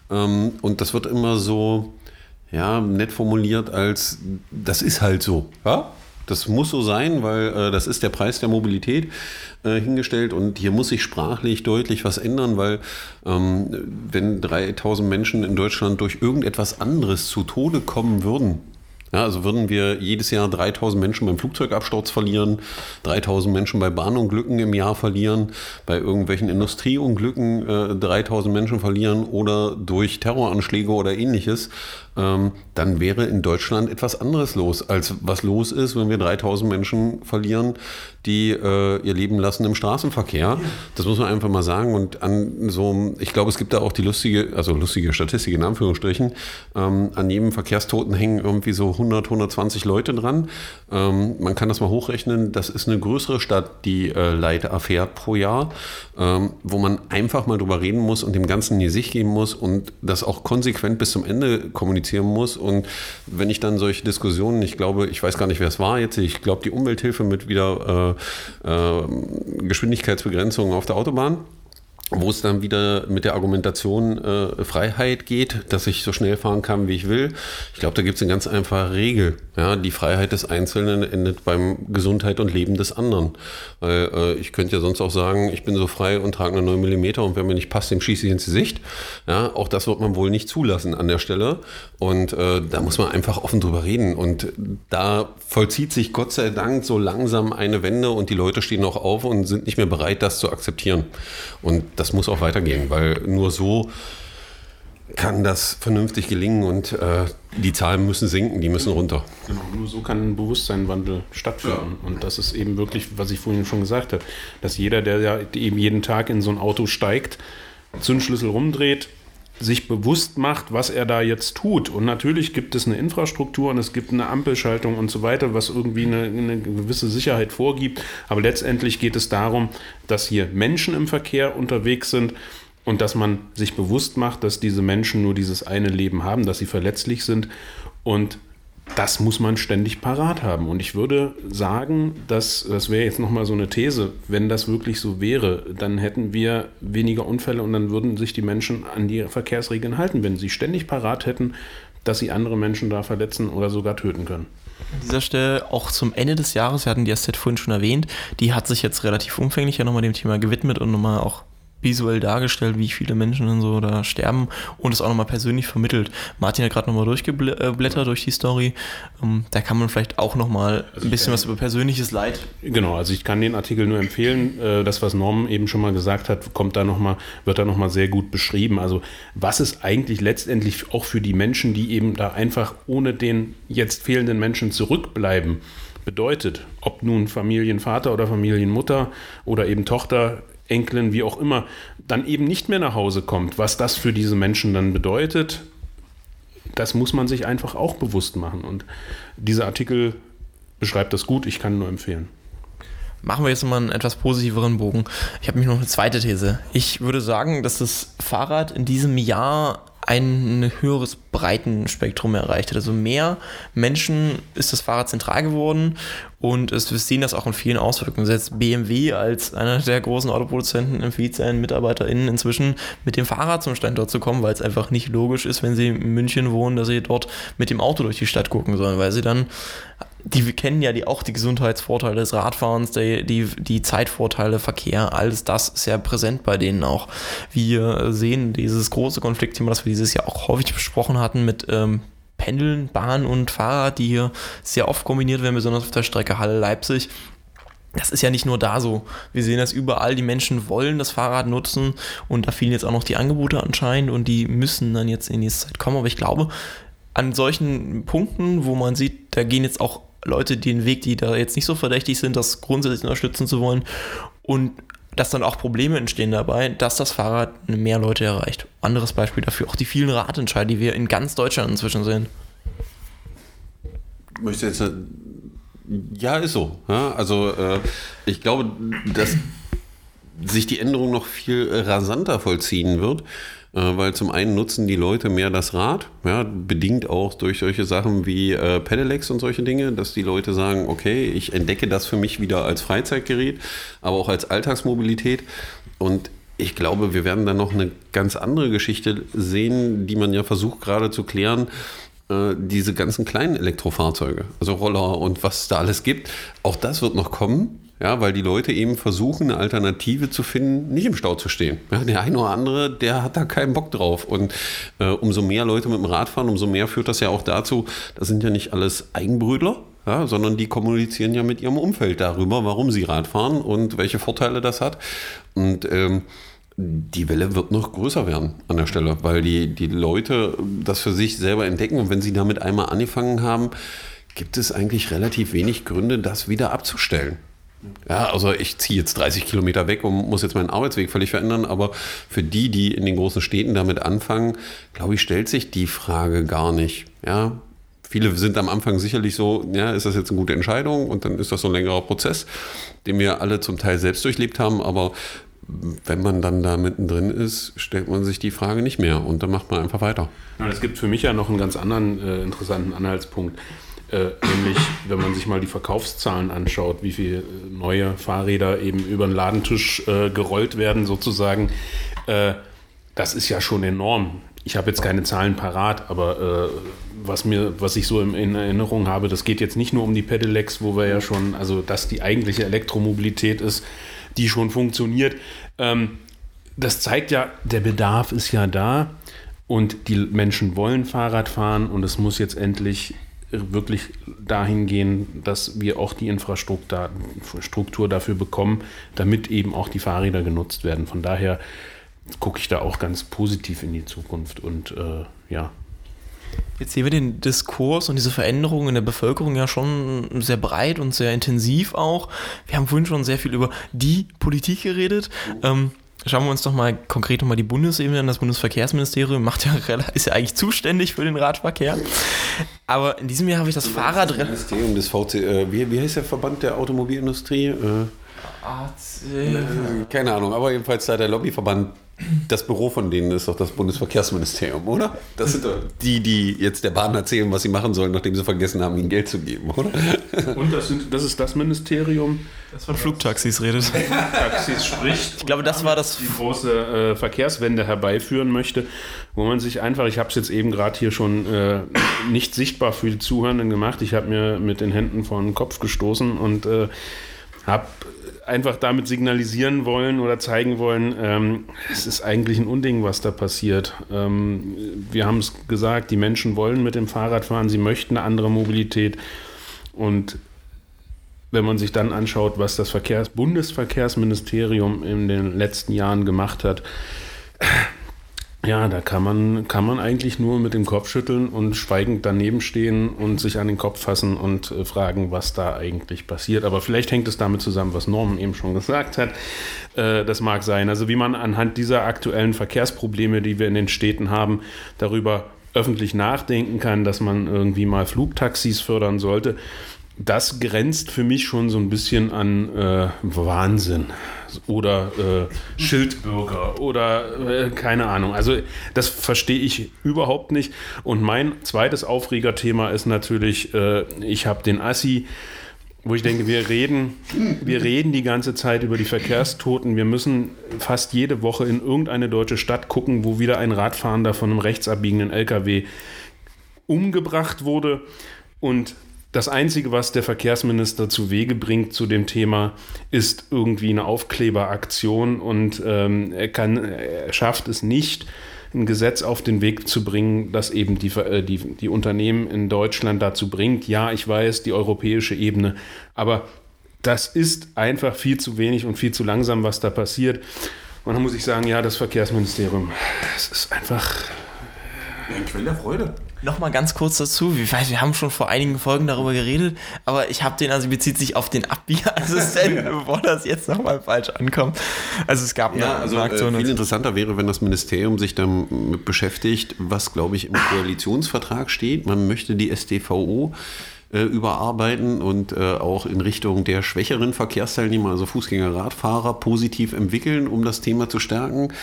Ähm, und das wird immer so, ja, nett formuliert als, das ist halt so. Ja? Das muss so sein, weil äh, das ist der Preis der Mobilität äh, hingestellt. Und hier muss sich sprachlich deutlich was ändern, weil ähm, wenn 3000 Menschen in Deutschland durch irgendetwas anderes zu Tode kommen würden, ja, also würden wir jedes Jahr 3000 Menschen beim Flugzeugabsturz verlieren, 3000 Menschen bei Bahnunglücken im Jahr verlieren, bei irgendwelchen Industrieunglücken äh, 3000 Menschen verlieren oder durch Terroranschläge oder ähnliches, ähm, dann wäre in Deutschland etwas anderes los, als was los ist, wenn wir 3000 Menschen verlieren, die äh, ihr Leben lassen im Straßenverkehr. Das muss man einfach mal sagen. Und an so, ich glaube, es gibt da auch die lustige, also lustige Statistik in Anführungsstrichen, ähm, an jedem Verkehrstoten hängen irgendwie so 100, 120 Leute dran. Ähm, man kann das mal hochrechnen. Das ist eine größere Stadt, die äh, Leid erfährt pro Jahr, ähm, wo man einfach mal drüber reden muss und dem Ganzen die Sicht geben muss und das auch konsequent bis zum Ende kommunizieren muss. Und wenn ich dann solche Diskussionen, ich glaube, ich weiß gar nicht, wer es war jetzt, ich glaube, die Umwelthilfe mit wieder äh, äh, Geschwindigkeitsbegrenzungen auf der Autobahn wo es dann wieder mit der Argumentation äh, Freiheit geht, dass ich so schnell fahren kann, wie ich will. Ich glaube, da gibt es eine ganz einfache Regel. Ja, die Freiheit des Einzelnen endet beim Gesundheit und Leben des anderen. Weil äh, ich könnte ja sonst auch sagen, ich bin so frei und trage eine 9 mm und wenn mir nicht passt, dem schieße ich ins Gesicht. Ja, auch das wird man wohl nicht zulassen an der Stelle. Und äh, da muss man einfach offen drüber reden. Und da vollzieht sich Gott sei Dank so langsam eine Wende und die Leute stehen auch auf und sind nicht mehr bereit, das zu akzeptieren. Und das muss auch weitergehen, weil nur so kann das vernünftig gelingen und äh, die Zahlen müssen sinken, die müssen runter. Genau, nur so kann ein Bewusstseinswandel stattfinden. Ja. Und das ist eben wirklich, was ich vorhin schon gesagt habe, dass jeder, der ja eben jeden Tag in so ein Auto steigt, Zündschlüssel rumdreht, sich bewusst macht, was er da jetzt tut. Und natürlich gibt es eine Infrastruktur und es gibt eine Ampelschaltung und so weiter, was irgendwie eine, eine, gewisse Sicherheit vorgibt. Aber letztendlich geht es darum, dass hier Menschen im Verkehr unterwegs sind und dass man sich bewusst macht, dass diese Menschen nur dieses eine Leben haben, dass sie verletzlich sind und das muss man ständig parat haben. Und ich würde sagen, dass, das wäre jetzt nochmal so eine These, wenn das wirklich so wäre, dann hätten wir weniger Unfälle und dann würden sich die Menschen an die Verkehrsregeln halten, wenn sie ständig parat hätten, dass sie andere Menschen da verletzen oder sogar töten können. An dieser Stelle auch zum Ende des Jahres, wir hatten die SZ vorhin schon erwähnt, die hat sich jetzt relativ umfänglich ja nochmal dem Thema gewidmet und nochmal auch visuell dargestellt, wie viele Menschen dann so da sterben und es auch nochmal persönlich vermittelt. Martin hat gerade nochmal durchgeblättert durch die Story. Ähm, da kann man vielleicht auch nochmal also ein bisschen was über persönliches Leid. Genau, also ich kann den Artikel nur empfehlen. Äh, das, was Norm eben schon mal gesagt hat, kommt da noch mal, wird da nochmal sehr gut beschrieben. Also was es eigentlich letztendlich auch für die Menschen, die eben da einfach ohne den jetzt fehlenden Menschen zurückbleiben, bedeutet, ob nun Familienvater oder Familienmutter oder eben Tochter Enkelin, wie auch immer, dann eben nicht mehr nach Hause kommt, was das für diese Menschen dann bedeutet, das muss man sich einfach auch bewusst machen. Und dieser Artikel beschreibt das gut, ich kann nur empfehlen. Machen wir jetzt mal einen etwas positiveren Bogen. Ich habe mich noch eine zweite These. Ich würde sagen, dass das Fahrrad in diesem Jahr ein höheres Breitenspektrum erreicht hat. Also mehr Menschen ist das Fahrrad zentral geworden und es, wir sehen das auch in vielen Auswirkungen. Selbst BMW als einer der großen Autoproduzenten empfiehlt seinen MitarbeiterInnen inzwischen mit dem Fahrrad zum Standort zu kommen, weil es einfach nicht logisch ist, wenn sie in München wohnen, dass sie dort mit dem Auto durch die Stadt gucken sollen, weil sie dann die kennen ja die, auch die Gesundheitsvorteile des Radfahrens, die, die, die Zeitvorteile, Verkehr, alles das ist ja präsent bei denen auch. Wir sehen dieses große Konfliktthema, das wir dieses Jahr auch häufig besprochen hatten mit ähm, Pendeln, Bahn und Fahrrad, die hier sehr oft kombiniert werden, besonders auf der Strecke Halle-Leipzig. Das ist ja nicht nur da so. Wir sehen das überall. Die Menschen wollen das Fahrrad nutzen und da fehlen jetzt auch noch die Angebote anscheinend und die müssen dann jetzt in nächster Zeit kommen. Aber ich glaube, an solchen Punkten, wo man sieht, da gehen jetzt auch Leute den Weg, die da jetzt nicht so verdächtig sind, das grundsätzlich unterstützen zu wollen und dass dann auch Probleme entstehen dabei, dass das Fahrrad mehr Leute erreicht. Anderes Beispiel dafür auch die vielen Radentscheide, die wir in ganz Deutschland inzwischen sehen. Möchte jetzt ja, ist so. Ja, also äh, ich glaube, dass sich die Änderung noch viel rasanter vollziehen wird. Äh, weil zum einen nutzen die Leute mehr das Rad, ja, bedingt auch durch solche Sachen wie äh, Pedelecs und solche Dinge, dass die Leute sagen, okay, ich entdecke das für mich wieder als Freizeitgerät, aber auch als Alltagsmobilität und ich glaube, wir werden dann noch eine ganz andere Geschichte sehen, die man ja versucht gerade zu klären, äh, diese ganzen kleinen Elektrofahrzeuge, also Roller und was da alles gibt. Auch das wird noch kommen. Ja, weil die Leute eben versuchen, eine Alternative zu finden, nicht im Stau zu stehen. Ja, der eine oder andere, der hat da keinen Bock drauf. Und äh, umso mehr Leute mit dem Rad fahren, umso mehr führt das ja auch dazu, das sind ja nicht alles Eigenbrödler, ja, sondern die kommunizieren ja mit ihrem Umfeld darüber, warum sie Rad fahren und welche Vorteile das hat. Und ähm, die Welle wird noch größer werden an der Stelle, weil die, die Leute das für sich selber entdecken und wenn sie damit einmal angefangen haben, gibt es eigentlich relativ wenig Gründe, das wieder abzustellen. Ja, also ich ziehe jetzt 30 Kilometer weg und muss jetzt meinen Arbeitsweg völlig verändern, aber für die, die in den großen Städten damit anfangen, glaube ich, stellt sich die Frage gar nicht. Ja, viele sind am Anfang sicherlich so, ja, ist das jetzt eine gute Entscheidung und dann ist das so ein längerer Prozess, den wir alle zum Teil selbst durchlebt haben, aber wenn man dann da mittendrin ist, stellt man sich die Frage nicht mehr und dann macht man einfach weiter. Es gibt für mich ja noch einen ganz anderen äh, interessanten Anhaltspunkt. Äh, nämlich, wenn man sich mal die Verkaufszahlen anschaut, wie viele neue Fahrräder eben über den Ladentisch äh, gerollt werden, sozusagen, äh, das ist ja schon enorm. Ich habe jetzt keine Zahlen parat, aber äh, was, mir, was ich so in, in, Erinnerung habe, das geht jetzt nicht nur um die Pedelecs, wo wir ja schon, also dass die eigentliche Elektromobilität ist, die schon funktioniert. Ähm, das zeigt ja, der Bedarf ist ja da und die Menschen wollen Fahrrad fahren und es muss jetzt endlich wirklich dahin gehen, dass wir auch die Infrastruktur dafür bekommen, damit eben auch die Fahrräder genutzt werden. Von daher gucke ich da auch ganz positiv in die Zukunft und äh, ja. Jetzt sehen wir den Diskurs und diese Veränderungen in der Bevölkerung ja schon sehr breit und sehr intensiv auch. Wir haben vorhin schon sehr viel über die Politik geredet. Ähm, Schauen wir uns doch mal konkret nochmal die Bundesebene an. Das Bundesverkehrsministerium macht ja, ist ja eigentlich zuständig für den Radverkehr. Aber in diesem Jahr habe ich das Fahrrad. Das Ministerium des VC, äh, wie, wie heißt der Verband der Automobilindustrie? Äh, AC. Keine Ahnung, aber jedenfalls da der Lobbyverband das Büro von denen ist doch das Bundesverkehrsministerium, oder? Das sind doch die, die jetzt der Bahn erzählen, was sie machen sollen, nachdem sie vergessen haben, ihnen Geld zu geben, oder? Und das, sind, das ist das Ministerium, Das von Flugtaxis redet. Taxis spricht. Ich glaube, das war das. die große äh, Verkehrswende herbeiführen möchte, wo man sich einfach, ich habe es jetzt eben gerade hier schon äh, nicht sichtbar für die Zuhörenden gemacht, ich habe mir mit den Händen vor den Kopf gestoßen und äh, habe einfach damit signalisieren wollen oder zeigen wollen, ähm, es ist eigentlich ein Unding, was da passiert. Ähm, wir haben es gesagt, die Menschen wollen mit dem Fahrrad fahren, sie möchten eine andere Mobilität und wenn man sich dann anschaut, was das Verkehrs Bundesverkehrsministerium in den letzten Jahren gemacht hat, ja, da kann man, kann man eigentlich nur mit dem Kopf schütteln und schweigend daneben stehen und sich an den Kopf fassen und äh, fragen, was da eigentlich passiert. Aber vielleicht hängt es damit zusammen, was Norman eben schon gesagt hat. Äh, das mag sein. Also wie man anhand dieser aktuellen Verkehrsprobleme, die wir in den Städten haben, darüber öffentlich nachdenken kann, dass man irgendwie mal Flugtaxis fördern sollte. Das grenzt für mich schon so ein bisschen an äh, Wahnsinn oder äh, Schildbürger oder äh, keine Ahnung. Also das verstehe ich überhaupt nicht. Und mein zweites Aufregerthema ist natürlich, äh, ich habe den Assi, wo ich denke, wir reden, wir reden die ganze Zeit über die Verkehrstoten. Wir müssen fast jede Woche in irgendeine deutsche Stadt gucken, wo wieder ein Radfahrender von einem rechtsabbiegenden LKW umgebracht wurde. Und das Einzige, was der Verkehrsminister zu Wege bringt zu dem Thema, ist irgendwie eine Aufkleberaktion und ähm, er, kann, er schafft es nicht, ein Gesetz auf den Weg zu bringen, das eben die, äh, die, die Unternehmen in Deutschland dazu bringt. Ja, ich weiß, die europäische Ebene, aber das ist einfach viel zu wenig und viel zu langsam, was da passiert. Und dann muss ich sagen, ja, das Verkehrsministerium, es ist einfach Ein Quell der Freude. Nochmal ganz kurz dazu. Ich weiß, wir haben schon vor einigen Folgen darüber geredet, aber ich habe den, also bezieht sich auf den Abbiegerassistenten, bevor das jetzt nochmal falsch ankommt. Also es gab Ja, eine, also Aktion. äh, viel interessanter wäre, wenn das Ministerium sich damit beschäftigt, was, glaube ich, im Koalitionsvertrag steht. Man möchte die SDVO äh, überarbeiten und äh, auch in Richtung der schwächeren Verkehrsteilnehmer, also Fußgänger, Radfahrer, positiv entwickeln, um das Thema zu stärken.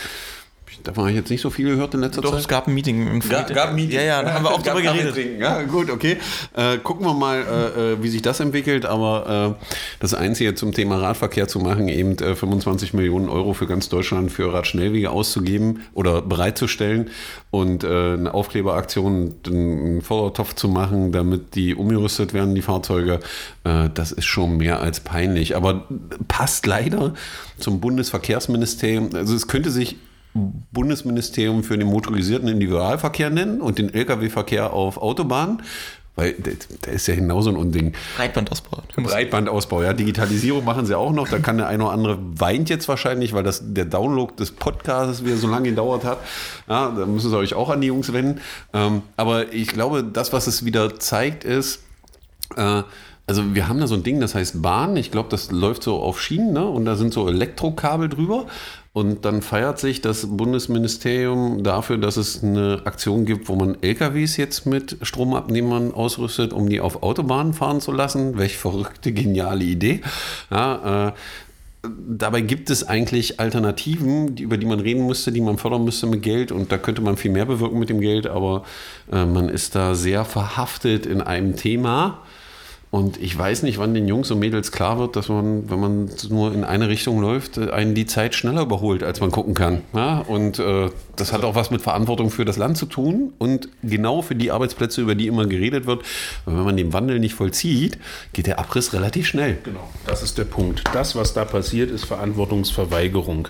Davon habe ich jetzt nicht so viel gehört in letzter Doch, Zeit. es gab ein Meeting im Ga- gab ein Meeting. Ja, ja, da haben wir auch drüber geredet. trinken. Ja, gut, okay. Äh, gucken wir mal, äh, äh, wie sich das entwickelt. Aber äh, das Einzige zum Thema Radverkehr zu machen, eben äh, 25 Millionen Euro für ganz Deutschland für Radschnellwege auszugeben oder bereitzustellen und äh, eine Aufkleberaktion, einen Fördertopf zu machen, damit die umgerüstet werden, die Fahrzeuge, äh, das ist schon mehr als peinlich. Aber passt leider zum Bundesverkehrsministerium. Also es könnte sich Bundesministerium für den motorisierten Individualverkehr nennen und den Lkw-Verkehr auf Autobahnen, weil der ist ja genauso ein Unding. Breitbandausbau. Breitbandausbau, ja, Digitalisierung machen sie auch noch. Da kann der eine oder andere weint jetzt wahrscheinlich, weil das der Download des Podcasts wieder so lange gedauert hat. Ja, da müssen sie euch auch an die Jungs wenden. Ähm, aber ich glaube, das, was es wieder zeigt, ist, äh, also wir haben da so ein Ding, das heißt Bahn. Ich glaube, das läuft so auf Schienen, ne? Und da sind so Elektrokabel drüber. Und dann feiert sich das Bundesministerium dafür, dass es eine Aktion gibt, wo man LKWs jetzt mit Stromabnehmern ausrüstet, um die auf Autobahnen fahren zu lassen. Welch verrückte, geniale Idee. Ja, äh, Dabei gibt es eigentlich Alternativen, die, über die man reden müsste, die man fördern müsste mit Geld und da könnte man viel mehr bewirken mit dem Geld, aber äh, man ist da sehr verhaftet in einem Thema. Und ich weiß nicht, wann den Jungs und Mädels klar wird, dass man, wenn man nur in eine Richtung läuft, einen die Zeit schneller überholt, als man gucken kann. Ja? Und äh, das hat auch was mit Verantwortung für das Land zu tun und genau für die Arbeitsplätze, über die immer geredet wird. Wenn man den Wandel nicht vollzieht, geht der Abriss relativ schnell. Genau, das ist der Punkt. Das, was da passiert, ist Verantwortungsverweigerung.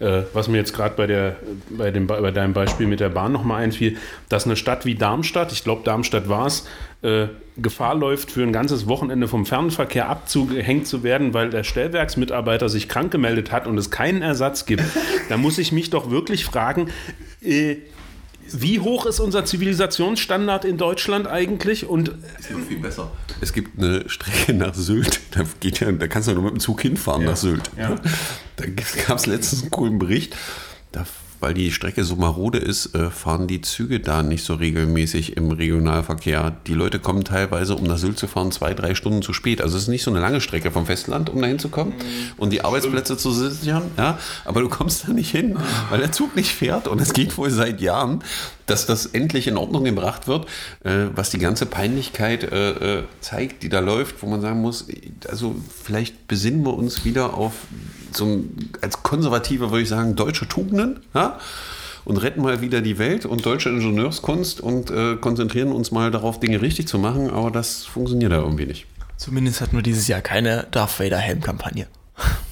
Äh, was mir jetzt gerade bei, der- bei, dem- bei deinem Beispiel mit der Bahn nochmal einfiel, dass eine Stadt wie Darmstadt, ich glaube Darmstadt war es, äh, Gefahr läuft, für ein ganzes Wochenende vom Fernverkehr abgehängt zu werden, weil der Stellwerksmitarbeiter sich krank gemeldet hat und es keinen Ersatz gibt. Da muss ich mich doch wirklich fragen, äh, wie hoch ist unser Zivilisationsstandard in Deutschland eigentlich? Und viel besser. Es gibt eine Strecke nach Sylt, da, geht ja, da kannst du nur mit dem Zug hinfahren nach Sylt. Ja. Da gab es letztens einen coolen Bericht. Da weil die Strecke so marode ist, äh, fahren die Züge da nicht so regelmäßig im Regionalverkehr. Die Leute kommen teilweise, um nach Sylt zu fahren, zwei, drei Stunden zu spät. Also es ist nicht so eine lange Strecke vom Festland, um da hinzukommen und die Arbeitsplätze zu sichern. Ja? Aber du kommst da nicht hin, weil der Zug nicht fährt und es geht wohl seit Jahren, dass das endlich in Ordnung gebracht wird, äh, was die ganze Peinlichkeit äh, äh, zeigt, die da läuft, wo man sagen muss, also vielleicht besinnen wir uns wieder auf so ein, als Konservativer würde ich sagen, deutsche Tugenden, ja? und retten mal wieder die Welt und deutsche Ingenieurskunst und äh, konzentrieren uns mal darauf, Dinge richtig zu machen, aber das funktioniert da irgendwie nicht. Zumindest hatten wir dieses Jahr keine Darth Vader Helm-Kampagne.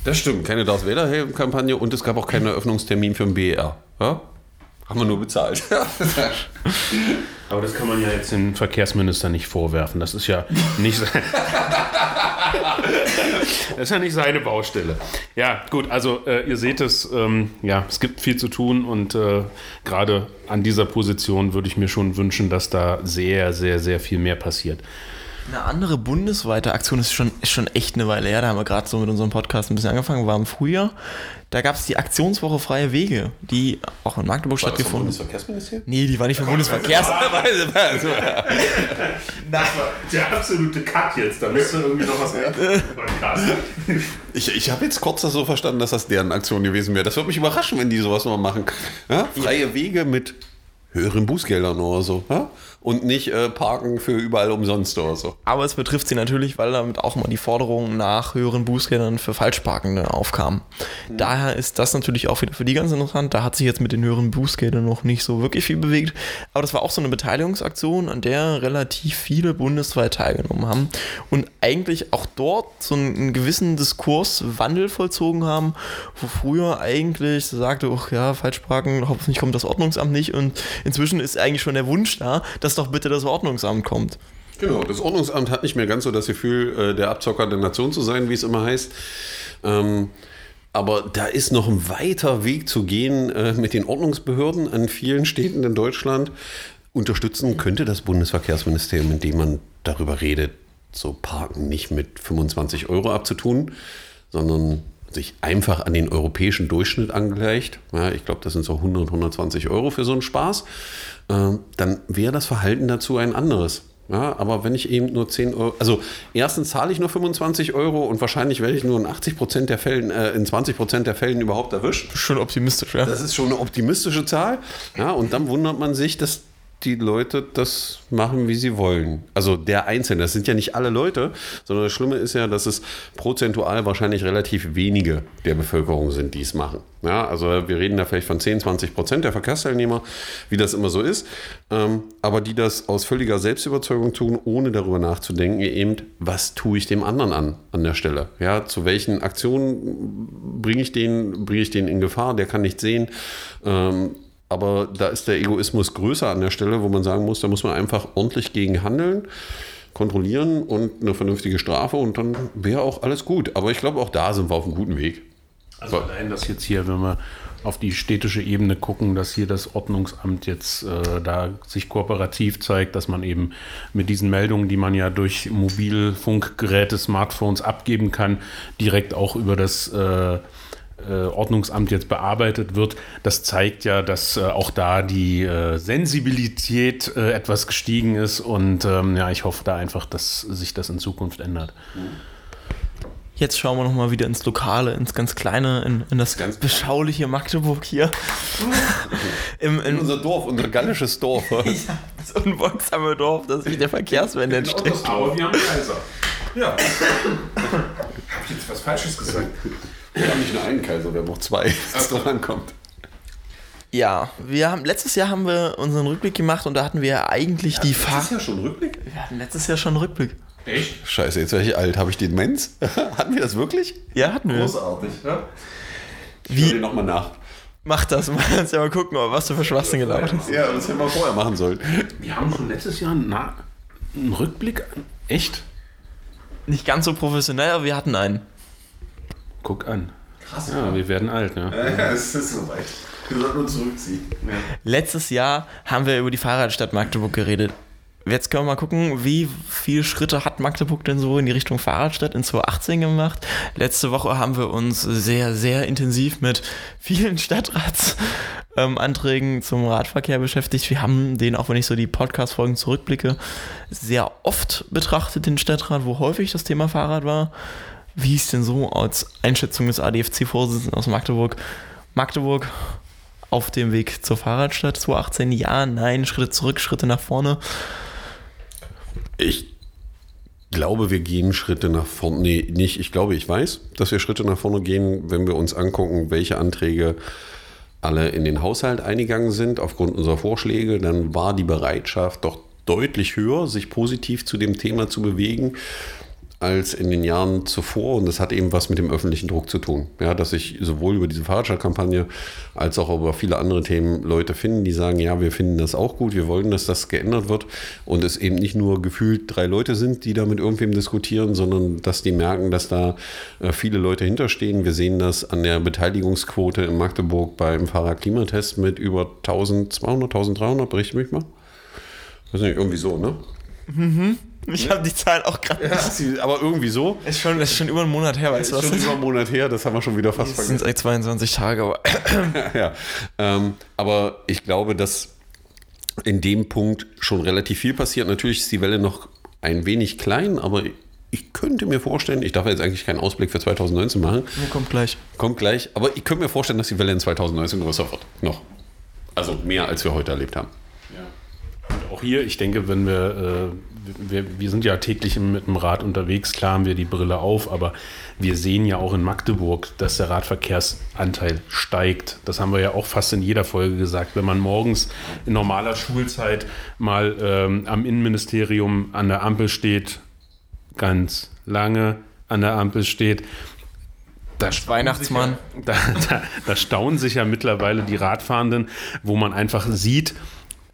Das stimmt, keine Darth Vader Helm-Kampagne und es gab auch keinen Eröffnungstermin für den BER. Ja? Haben wir nur bezahlt. Aber das kann man ja jetzt den Verkehrsminister nicht vorwerfen. Das ist ja nicht. das ist ja nicht seine Baustelle. Ja, gut, also äh, ihr seht es, ähm, ja, es gibt viel zu tun und äh, gerade an dieser Position würde ich mir schon wünschen, dass da sehr, sehr, sehr viel mehr passiert. Eine andere bundesweite Aktion ist schon, ist schon echt eine Weile her. Da haben wir gerade so mit unserem Podcast ein bisschen angefangen, war im Frühjahr. Da gab es die Aktionswoche Freie Wege, die auch in Magdeburg War das vom stattgefunden Bundesverkehrsministerium? Nee, die war nicht vom Bundesverkehrs. Das war der absolute Cut jetzt. Da müsste irgendwie noch was Ich, ich habe jetzt kurz das so verstanden, dass das deren Aktion gewesen wäre. Das würde mich überraschen, wenn die sowas mal machen. Ja? Freie Wege mit höheren Bußgeldern oder so. Ja? Und nicht äh, parken für überall umsonst oder so. Aber es betrifft sie natürlich, weil damit auch mal die Forderung nach höheren Bußgeldern für Falschparkende aufkam. Daher ist das natürlich auch wieder für die ganz interessant. Da hat sich jetzt mit den höheren Bußgeldern noch nicht so wirklich viel bewegt. Aber das war auch so eine Beteiligungsaktion, an der relativ viele bundesweit teilgenommen haben und eigentlich auch dort so einen, gewissen Diskurswandel vollzogen haben, wo früher eigentlich sagte, ach ja, Falschparken, hoffentlich kommt das Ordnungsamt nicht und inzwischen ist eigentlich schon der Wunsch da, dass doch bitte das Ordnungsamt kommt. Genau, das Ordnungsamt hat nicht mehr ganz so das Gefühl, äh, der Abzocker der Nation zu sein, wie es immer heißt. Ähm, aber da ist noch ein weiter Weg zu gehen äh, mit den Ordnungsbehörden an vielen Städten in Deutschland. Unterstützen könnte das Bundesverkehrsministerium, indem man darüber redet, so Parken nicht mit 25 Euro abzutun, sondern sich einfach an den europäischen Durchschnitt angleicht. Ja, ich glaube, das sind so 100, 120 Euro für so einen Spaß. Ähm, dann wäre das Verhalten dazu ein anderes. Ja, aber wenn ich eben nur 10 Euro, also erstens zahle ich nur 25 Euro und wahrscheinlich werde ich nur in 80 Prozent der Fällen, äh, in 20 Prozent der Fällen überhaupt erwischt. Schon optimistisch, ja. Das ist schon eine optimistische Zahl. Ja, und dann wundert man sich, dass die Leute das machen, wie sie wollen. Also der Einzelne, das sind ja nicht alle Leute, sondern das Schlimme ist ja, dass es prozentual wahrscheinlich relativ wenige der Bevölkerung sind, die es machen. Ja, also wir reden da vielleicht von 10, 20 Prozent der Verkehrsteilnehmer, wie das immer so ist, ähm, aber die das aus völliger Selbstüberzeugung tun, ohne darüber nachzudenken, eben, was tue ich dem anderen an, an der Stelle? Ja, zu welchen Aktionen bringe ich den, bringe ich den in Gefahr, der kann nicht sehen. Ähm, aber da ist der Egoismus größer an der Stelle, wo man sagen muss, da muss man einfach ordentlich gegen handeln, kontrollieren und eine vernünftige Strafe und dann wäre auch alles gut. Aber ich glaube, auch da sind wir auf einem guten Weg. Also allein das jetzt hier, wenn wir auf die städtische Ebene gucken, dass hier das Ordnungsamt jetzt äh, da sich kooperativ zeigt, dass man eben mit diesen Meldungen, die man ja durch Mobilfunkgeräte, Smartphones abgeben kann, direkt auch über das äh, äh, Ordnungsamt jetzt bearbeitet wird, das zeigt ja, dass äh, auch da die äh, Sensibilität etwas gestiegen ist und ähm, ja, ich hoffe da einfach, dass sich das in Zukunft ändert. Jetzt schauen wir nochmal wieder ins Lokale, ins ganz kleine, in, in das Ganz beschauliche Magdeburg hier. Im, In in unser Dorf, unser gallisches Dorf. ja, das unwirksame Dorf, das sich der Verkehrswende entsteckt. Aber wir haben Kaiser. Ja. Hab ich jetzt was Falsches gesagt? Wir haben nicht nur einen Kaiser, wir haben auch zwei, was drauf ankommt. Ja, wir haben, letztes Jahr haben wir unseren Rückblick gemacht und da hatten wir ja eigentlich die Das Fahrt. ist ja schon Rückblick. Wir hatten letztes Jahr schon einen Rückblick. Echt? Scheiße, jetzt werde ich alt. Habe ich den Mens? Hatten wir das wirklich? Ja, hatten wir. Großartig, ja. Ich Wie- nochmal nach. Mach das, mal kannst ja mal gucken, was du für Schwachsinn gelaufen hast. Ja, das hätten wir vorher machen sollen. Wir haben schon letztes Jahr na, einen Rückblick. Echt? Nicht ganz so professionell, aber wir hatten einen. Guck an. Krass. Ja, wir werden alt, ne? Ja, es ist soweit. Wir sollten uns zurückziehen. Letztes Jahr haben wir über die Fahrradstadt Magdeburg geredet. Jetzt können wir mal gucken, wie viele Schritte hat Magdeburg denn so in die Richtung Fahrradstadt in 2018 gemacht. Letzte Woche haben wir uns sehr, sehr intensiv mit vielen Stadtratsanträgen ähm, zum Radverkehr beschäftigt. Wir haben den, auch wenn ich so die Podcast-Folgen zurückblicke, sehr oft betrachtet, den Stadtrat, wo häufig das Thema Fahrrad war. Wie ist denn so als Einschätzung des ADFC-Vorsitzenden aus Magdeburg? Magdeburg auf dem Weg zur Fahrradstadt 2018? Ja, nein, Schritte zurück, Schritte nach vorne. Ich glaube, wir gehen Schritte nach vorne. Nee, nicht. Ich glaube, ich weiß, dass wir Schritte nach vorne gehen, wenn wir uns angucken, welche Anträge alle in den Haushalt eingegangen sind aufgrund unserer Vorschläge. Dann war die Bereitschaft doch deutlich höher, sich positiv zu dem Thema zu bewegen als in den Jahren zuvor. Und das hat eben was mit dem öffentlichen Druck zu tun. Ja, dass sich sowohl über diese Fahrradkampagne als auch über viele andere Themen Leute finden, die sagen, ja, wir finden das auch gut, wir wollen, dass das geändert wird. Und es eben nicht nur gefühlt drei Leute sind, die da mit irgendwem diskutieren, sondern dass die merken, dass da äh, viele Leute hinterstehen. Wir sehen das an der Beteiligungsquote in Magdeburg beim Fahrradklimatest mit über 1200, 1300, berichte mich mal. Ist nicht irgendwie so, ne? Mhm. Ich habe die Zahl auch gerade. Ja, aber irgendwie so. Ist schon, ist schon über einen Monat her, weißt du was? Ist schon über einen Monat her, das haben wir schon wieder fast vergessen. Das sind 22 Tage, aber. ja, ähm, aber ich glaube, dass in dem Punkt schon relativ viel passiert. Natürlich ist die Welle noch ein wenig klein, aber ich könnte mir vorstellen, ich darf jetzt eigentlich keinen Ausblick für 2019 machen. Kommt gleich. Kommt gleich, aber ich könnte mir vorstellen, dass die Welle in 2019 größer wird. Noch. Also mehr, als wir heute erlebt haben. Ja. Und auch hier, ich denke, wenn wir äh, wir, wir, sind ja täglich mit dem Rad unterwegs, klar haben wir die Brille auf, aber wir sehen ja auch in Magdeburg, dass der Radverkehrsanteil steigt. Das haben wir ja auch fast in jeder Folge gesagt. Wenn man morgens in normaler Schulzeit mal ähm, am Innenministerium an der Ampel steht, ganz lange an der Ampel steht, da Weihnachtsmann. Ja, da, da, da staunen sich ja mittlerweile die Radfahrenden, wo man einfach sieht,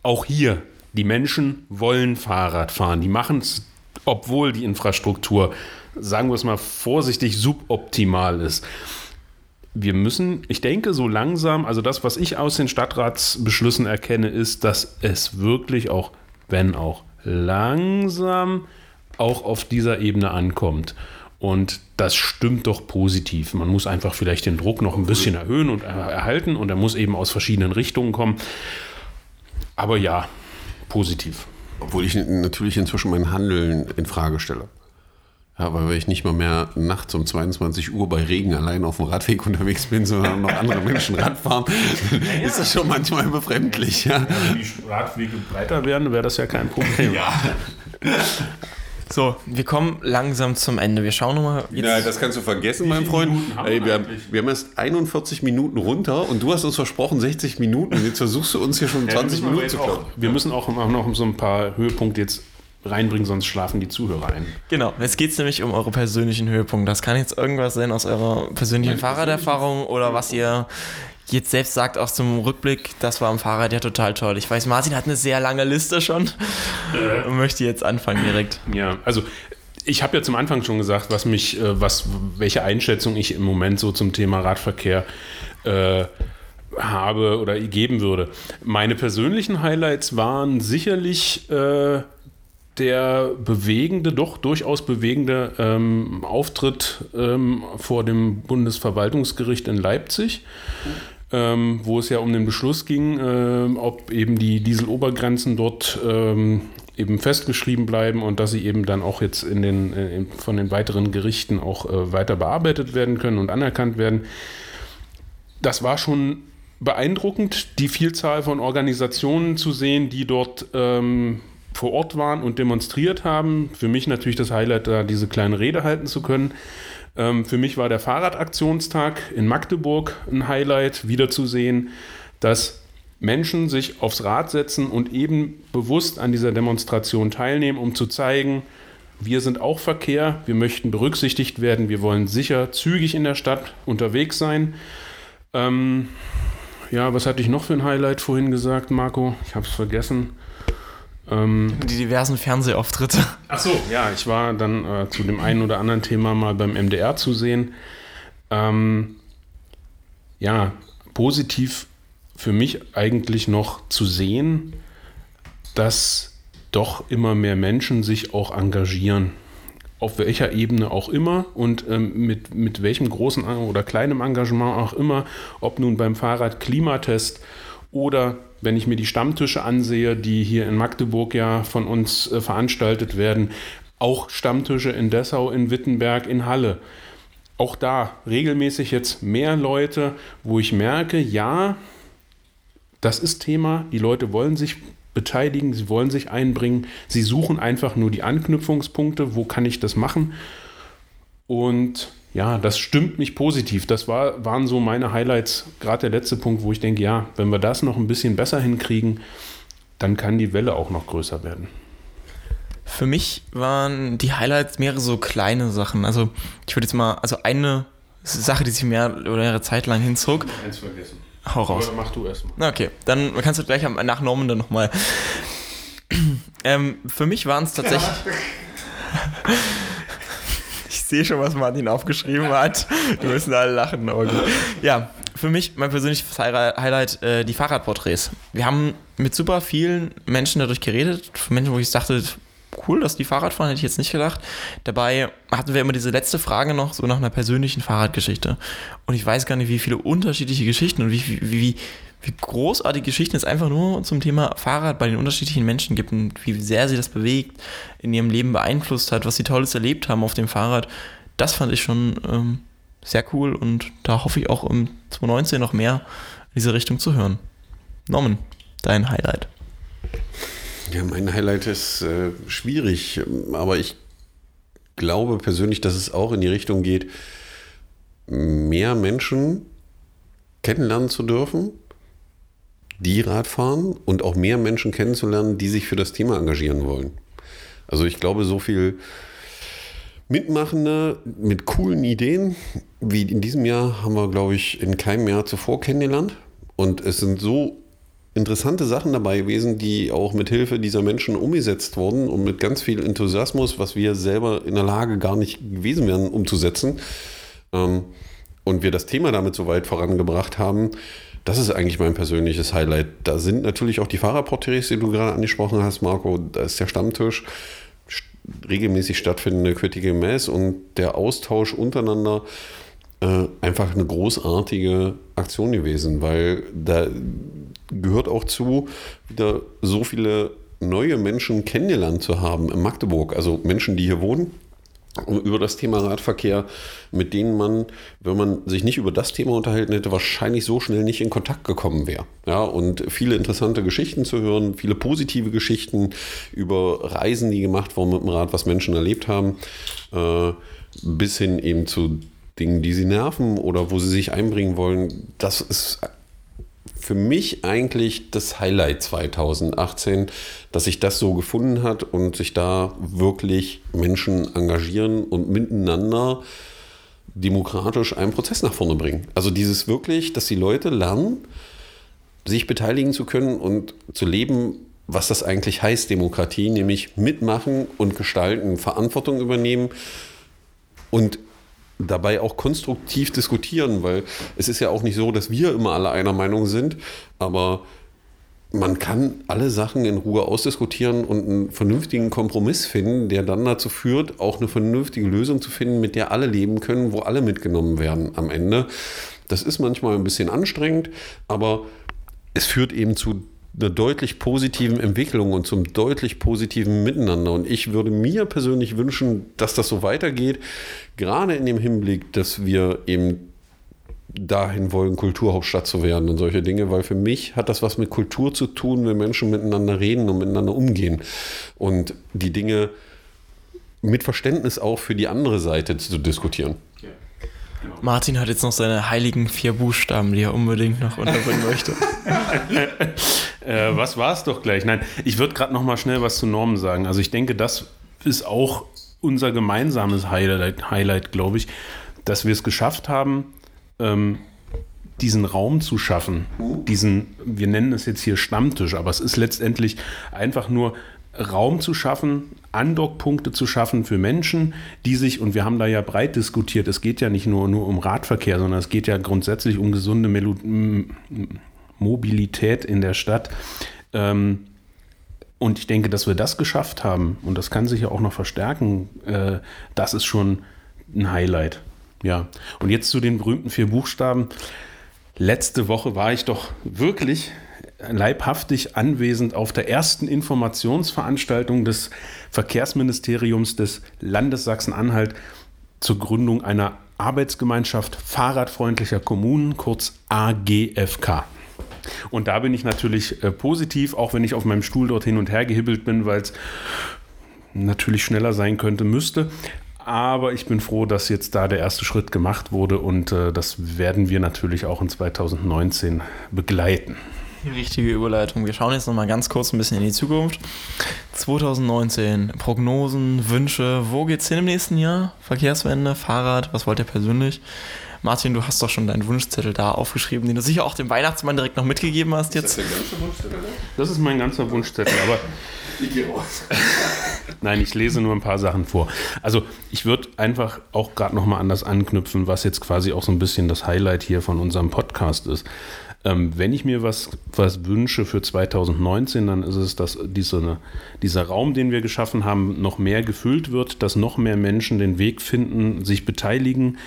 auch hier die Menschen wollen Fahrrad fahren. Die machen es, obwohl die Infrastruktur, sagen wir es mal vorsichtig, suboptimal ist. Wir müssen, ich denke, so langsam, also das, was ich aus den Stadtratsbeschlüssen erkenne, ist, dass es wirklich auch, wenn auch langsam, auch auf dieser Ebene ankommt. Und das stimmt doch positiv. Man muss einfach vielleicht den Druck noch ein bisschen erhöhen und erhalten und er muss eben aus verschiedenen Richtungen kommen. Aber ja, positiv. Obwohl ich natürlich inzwischen mein Handeln in Frage stelle. Ja, weil ich nicht mal mehr nachts um 22 Uhr bei Regen allein auf dem Radweg unterwegs bin, sondern noch andere Menschen Rad fahren, ja, ist das schon manchmal befremdlich. Ja. wenn die Radwege breiter werden, wäre das ja kein Problem. Ja. So, wir kommen langsam zum Ende. Wir schauen nochmal. Ja, das kannst du vergessen, mein Freund. Ey, wir, haben, wir, haben erst 41 Minuten runter und du hast uns versprochen 60 Minuten. Jetzt versuchst du uns hier schon 20 ja, Minuten zu klauen. Wir müssen auch noch so ein paar Höhepunkte jetzt reinbringen, sonst schlafen die Zuhörer ein. Genau, jetzt geht es nämlich um eure persönlichen Höhepunkte. Das kann jetzt irgendwas sein aus eurer persönlichen Fahrraderfahrung oder was ihr jetzt selbst sagt auch zum Rückblick, das war am Fahrrad ja total toll. Ich weiß, Martin hat eine sehr lange Liste schon äh. und möchte jetzt anfangen direkt. Ja, also ich habe ja zum Anfang schon gesagt, was mich, äh, was, welche Einschätzung ich im Moment so zum Thema Radverkehr äh, habe oder geben würde. Meine persönlichen Highlights waren sicherlich äh, der bewegende, doch durchaus bewegende ähm, Auftritt ähm, vor dem Bundesverwaltungsgericht in Leipzig ähm, wo es ja um den Beschluss ging, äh, ob eben die Dieselobergrenzen dort ähm, eben festgeschrieben bleiben und dass sie eben dann auch jetzt in den, äh, von den weiteren Gerichten auch äh, weiter bearbeitet werden können und anerkannt werden. Das war schon beeindruckend, die Vielzahl von Organisationen zu sehen, die dort ähm, vor Ort waren und demonstriert haben. Für mich natürlich das Highlight, da diese kleine Rede halten zu können. Ähm, für mich war der Fahrradaktionstag in Magdeburg ein Highlight, wiederzusehen, dass Menschen sich aufs Rad setzen und eben bewusst an dieser Demonstration teilnehmen, um zu zeigen, wir sind auch Verkehr, wir möchten berücksichtigt werden, wir wollen sicher, zügig in der Stadt unterwegs sein. Ähm, ja, was hatte ich noch für ein Highlight vorhin gesagt, Marco? Ich habe es vergessen. Ähm, die diversen Fernsehauftritte. Ach so, ja, ich war dann äh, zu dem einen oder anderen Thema mal beim MDR zu sehen. Ähm, ja, positiv für mich eigentlich noch zu sehen, dass doch immer mehr Menschen sich auch engagieren. Auf welcher Ebene auch immer und ähm, mit, mit welchem großen oder kleinem Engagement auch immer, ob nun beim Fahrrad Klimatest oder wenn ich mir die Stammtische ansehe, die hier in Magdeburg ja von uns äh, veranstaltet werden, auch Stammtische in Dessau, in Wittenberg, in Halle. Auch da regelmäßig jetzt mehr Leute, wo ich merke, ja, das ist Thema, die Leute wollen sich beteiligen, sie wollen sich einbringen, sie suchen einfach nur die Anknüpfungspunkte, wo kann ich das machen. Und ja, das stimmt mich positiv. Das war, waren so meine Highlights, gerade der letzte Punkt, wo ich denke, ja, wenn wir das noch ein bisschen besser hinkriegen, dann kann die Welle auch noch größer werden. Für mich waren die Highlights mehrere so kleine Sachen. Also ich würde jetzt mal, also eine Sache, die sich mehr oder mehrere Zeit lang hinzog. Eins vergessen. Hau raus. Aber mach du erstmal. Okay, dann kannst du gleich nach Norman dann nochmal. ähm, für mich waren es tatsächlich. ich sehe schon, was Martin aufgeschrieben hat. Wir müssen alle lachen. aber gut. Ja, für mich mein persönliches Highlight, äh, die Fahrradporträts. Wir haben mit super vielen Menschen dadurch geredet. Menschen, wo ich dachte, cool, dass die Fahrrad fahren, hätte ich jetzt nicht gedacht. Dabei hatten wir immer diese letzte Frage noch, so nach einer persönlichen Fahrradgeschichte. Und ich weiß gar nicht, wie viele unterschiedliche Geschichten und wie, wie, wie, wie großartige Geschichten es einfach nur zum Thema Fahrrad bei den unterschiedlichen Menschen gibt und wie sehr sie das bewegt, in ihrem Leben beeinflusst hat, was sie Tolles erlebt haben auf dem Fahrrad. Das fand ich schon ähm, sehr cool und da hoffe ich auch im 2019 noch mehr in diese Richtung zu hören. Norman, dein Highlight. Ja, mein Highlight ist äh, schwierig, aber ich glaube persönlich, dass es auch in die Richtung geht, mehr Menschen kennenlernen zu dürfen, die Rad fahren und auch mehr Menschen kennenzulernen, die sich für das Thema engagieren wollen. Also ich glaube, so viel Mitmachende mit coolen Ideen wie in diesem Jahr haben wir, glaube ich, in keinem Jahr zuvor kennengelernt. Und es sind so interessante Sachen dabei gewesen, die auch mit Hilfe dieser Menschen umgesetzt wurden und mit ganz viel Enthusiasmus, was wir selber in der Lage gar nicht gewesen wären umzusetzen. Ähm, und wir das Thema damit so weit vorangebracht haben, das ist eigentlich mein persönliches Highlight. Da sind natürlich auch die Fahrerporträts, die du gerade angesprochen hast, Marco. Da ist der Stammtisch, st- regelmäßig stattfindende Critical Mass und der Austausch untereinander äh, einfach eine großartige Aktion gewesen, weil da gehört auch zu, wieder so viele neue Menschen kennengelernt zu haben in Magdeburg. Also Menschen, die hier wohnen, über das Thema Radverkehr, mit denen man, wenn man sich nicht über das Thema unterhalten hätte, wahrscheinlich so schnell nicht in Kontakt gekommen wäre. Ja, und viele interessante Geschichten zu hören, viele positive Geschichten über Reisen, die gemacht wurden mit dem Rad, was Menschen erlebt haben, äh, bis hin eben zu Dingen, die sie nerven oder wo sie sich einbringen wollen. Das ist für mich eigentlich das Highlight 2018, dass sich das so gefunden hat und sich da wirklich Menschen engagieren und miteinander demokratisch einen Prozess nach vorne bringen. Also dieses wirklich, dass die Leute lernen, sich beteiligen zu können und zu leben, was das eigentlich heißt, Demokratie, nämlich mitmachen und gestalten, Verantwortung übernehmen und dabei auch konstruktiv diskutieren, weil es ist ja auch nicht so, dass wir immer alle einer Meinung sind, aber man kann alle Sachen in Ruhe ausdiskutieren und einen vernünftigen Kompromiss finden, der dann dazu führt, auch eine vernünftige Lösung zu finden, mit der alle leben können, wo alle mitgenommen werden am Ende. Das ist manchmal ein bisschen anstrengend, aber es führt eben zu einer deutlich positiven Entwicklung und zum deutlich positiven Miteinander. Und ich würde mir persönlich wünschen, dass das so weitergeht, gerade in dem Hinblick, dass wir eben dahin wollen, Kulturhauptstadt zu werden und solche Dinge, weil für mich hat das was mit Kultur zu tun, wenn Menschen miteinander reden und miteinander umgehen und die Dinge mit Verständnis auch für die andere Seite zu diskutieren. Martin hat jetzt noch seine heiligen vier Buchstaben, die er unbedingt noch unterbringen möchte. Äh, was war es doch gleich? Nein, ich würde gerade noch mal schnell was zu Normen sagen. Also ich denke, das ist auch unser gemeinsames Highlight, Highlight glaube ich, dass wir es geschafft haben, ähm, diesen Raum zu schaffen. Diesen, wir nennen es jetzt hier Stammtisch, aber es ist letztendlich einfach nur Raum zu schaffen, Andockpunkte zu schaffen für Menschen, die sich, und wir haben da ja breit diskutiert, es geht ja nicht nur, nur um Radverkehr, sondern es geht ja grundsätzlich um gesunde Melo Mobilität in der Stadt. Ähm, Und ich denke, dass wir das geschafft haben, und das kann sich ja auch noch verstärken, äh, das ist schon ein Highlight. Ja. Und jetzt zu den berühmten vier Buchstaben. Letzte Woche war ich doch wirklich leibhaftig anwesend auf der ersten Informationsveranstaltung des Verkehrsministeriums des Landes Sachsen-Anhalt zur Gründung einer Arbeitsgemeinschaft fahrradfreundlicher Kommunen, kurz AGFK. Und da bin ich natürlich äh, positiv, auch wenn ich auf meinem Stuhl dort hin und her gehibbelt bin, weil es natürlich schneller sein könnte, müsste. Aber ich bin froh, dass jetzt da der erste Schritt gemacht wurde und äh, das werden wir natürlich auch in 2019 begleiten. Die richtige Überleitung. Wir schauen jetzt nochmal ganz kurz ein bisschen in die Zukunft. 2019, Prognosen, Wünsche. Wo geht's hin im nächsten Jahr? Verkehrswende, Fahrrad, was wollt ihr persönlich? Martin, du hast doch schon deinen Wunschzettel da aufgeschrieben, den du sicher auch dem Weihnachtsmann direkt noch mitgegeben hast jetzt. Ist das der ganze Wunschzettel? Das ist mein ganzer Wunschzettel, aber. Ich gehe raus. Nein, ich lese nur ein paar Sachen vor. Also ich würde einfach auch gerade nochmal anders anknüpfen, was jetzt quasi auch so ein bisschen das Highlight hier von unserem Podcast ist. Ähm, wenn ich mir was, was wünsche für 2019, dann ist es, dass diese, dieser Raum, den wir geschaffen haben, noch mehr gefüllt wird, dass noch mehr Menschen den Weg finden, sich beteiligen.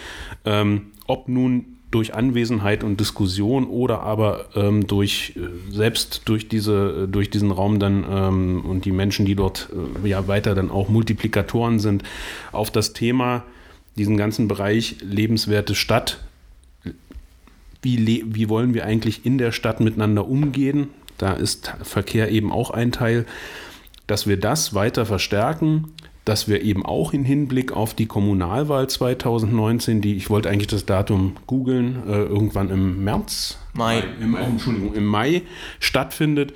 Ähm, ob nun durch Anwesenheit und Diskussion oder aber ähm, durch äh, selbst durch diese durch diesen Raum dann ähm, und die Menschen, die dort äh, ja weiter dann auch Multiplikatoren sind, auf das Thema diesen ganzen Bereich lebenswerte Stadt wie, wie wollen wir eigentlich in der Stadt miteinander umgehen. Da ist Verkehr eben auch ein Teil, dass wir das weiter verstärken, dass wir eben auch im Hinblick auf die Kommunalwahl 2019, die ich wollte eigentlich das Datum googeln, äh, irgendwann im März, Mai. Im, Entschuldigung, im Mai stattfindet,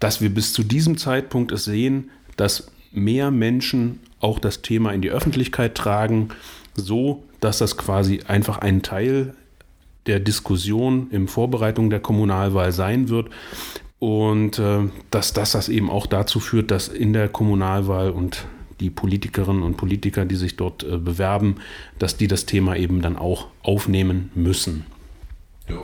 dass wir bis zu diesem Zeitpunkt es sehen, dass mehr Menschen auch das Thema in die Öffentlichkeit tragen, so dass das quasi einfach ein Teil der Diskussion in Vorbereitung der Kommunalwahl sein wird. Und äh, dass, dass das eben auch dazu führt, dass in der Kommunalwahl und die Politikerinnen und Politiker, die sich dort äh, bewerben, dass die das Thema eben dann auch aufnehmen müssen. Ja.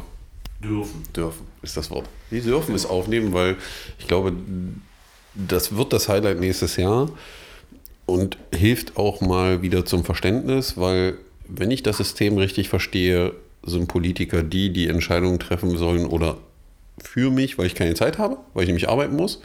Dürfen. Dürfen ist das Wort. Die dürfen es aufnehmen, weil ich glaube, das wird das Highlight nächstes Jahr und hilft auch mal wieder zum Verständnis, weil wenn ich das System richtig verstehe, sind Politiker die, die Entscheidungen treffen sollen oder für mich, weil ich keine Zeit habe, weil ich nämlich arbeiten muss.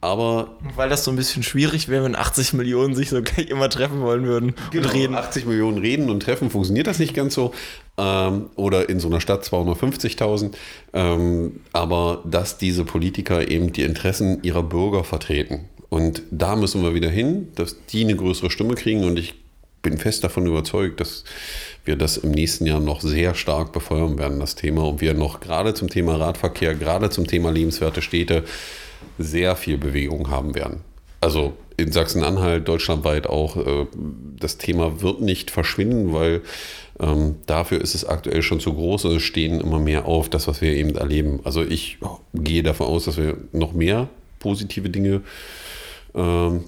Aber. Weil das so ein bisschen schwierig wäre, wenn 80 Millionen sich so gleich immer treffen wollen würden genau, und reden. 80 Millionen reden und treffen, funktioniert das nicht ganz so. Ähm, oder in so einer Stadt 250.000. Ähm, aber dass diese Politiker eben die Interessen ihrer Bürger vertreten. Und da müssen wir wieder hin, dass die eine größere Stimme kriegen. Und ich bin fest davon überzeugt, dass wir das im nächsten Jahr noch sehr stark befeuern werden, das Thema. Und wir noch gerade zum Thema Radverkehr, gerade zum Thema lebenswerte Städte sehr viel Bewegung haben werden. Also in Sachsen-Anhalt, deutschlandweit auch, äh, das Thema wird nicht verschwinden, weil ähm, dafür ist es aktuell schon zu groß. Also es stehen immer mehr auf, das, was wir eben erleben. Also ich gehe davon aus, dass wir noch mehr positive Dinge ähm,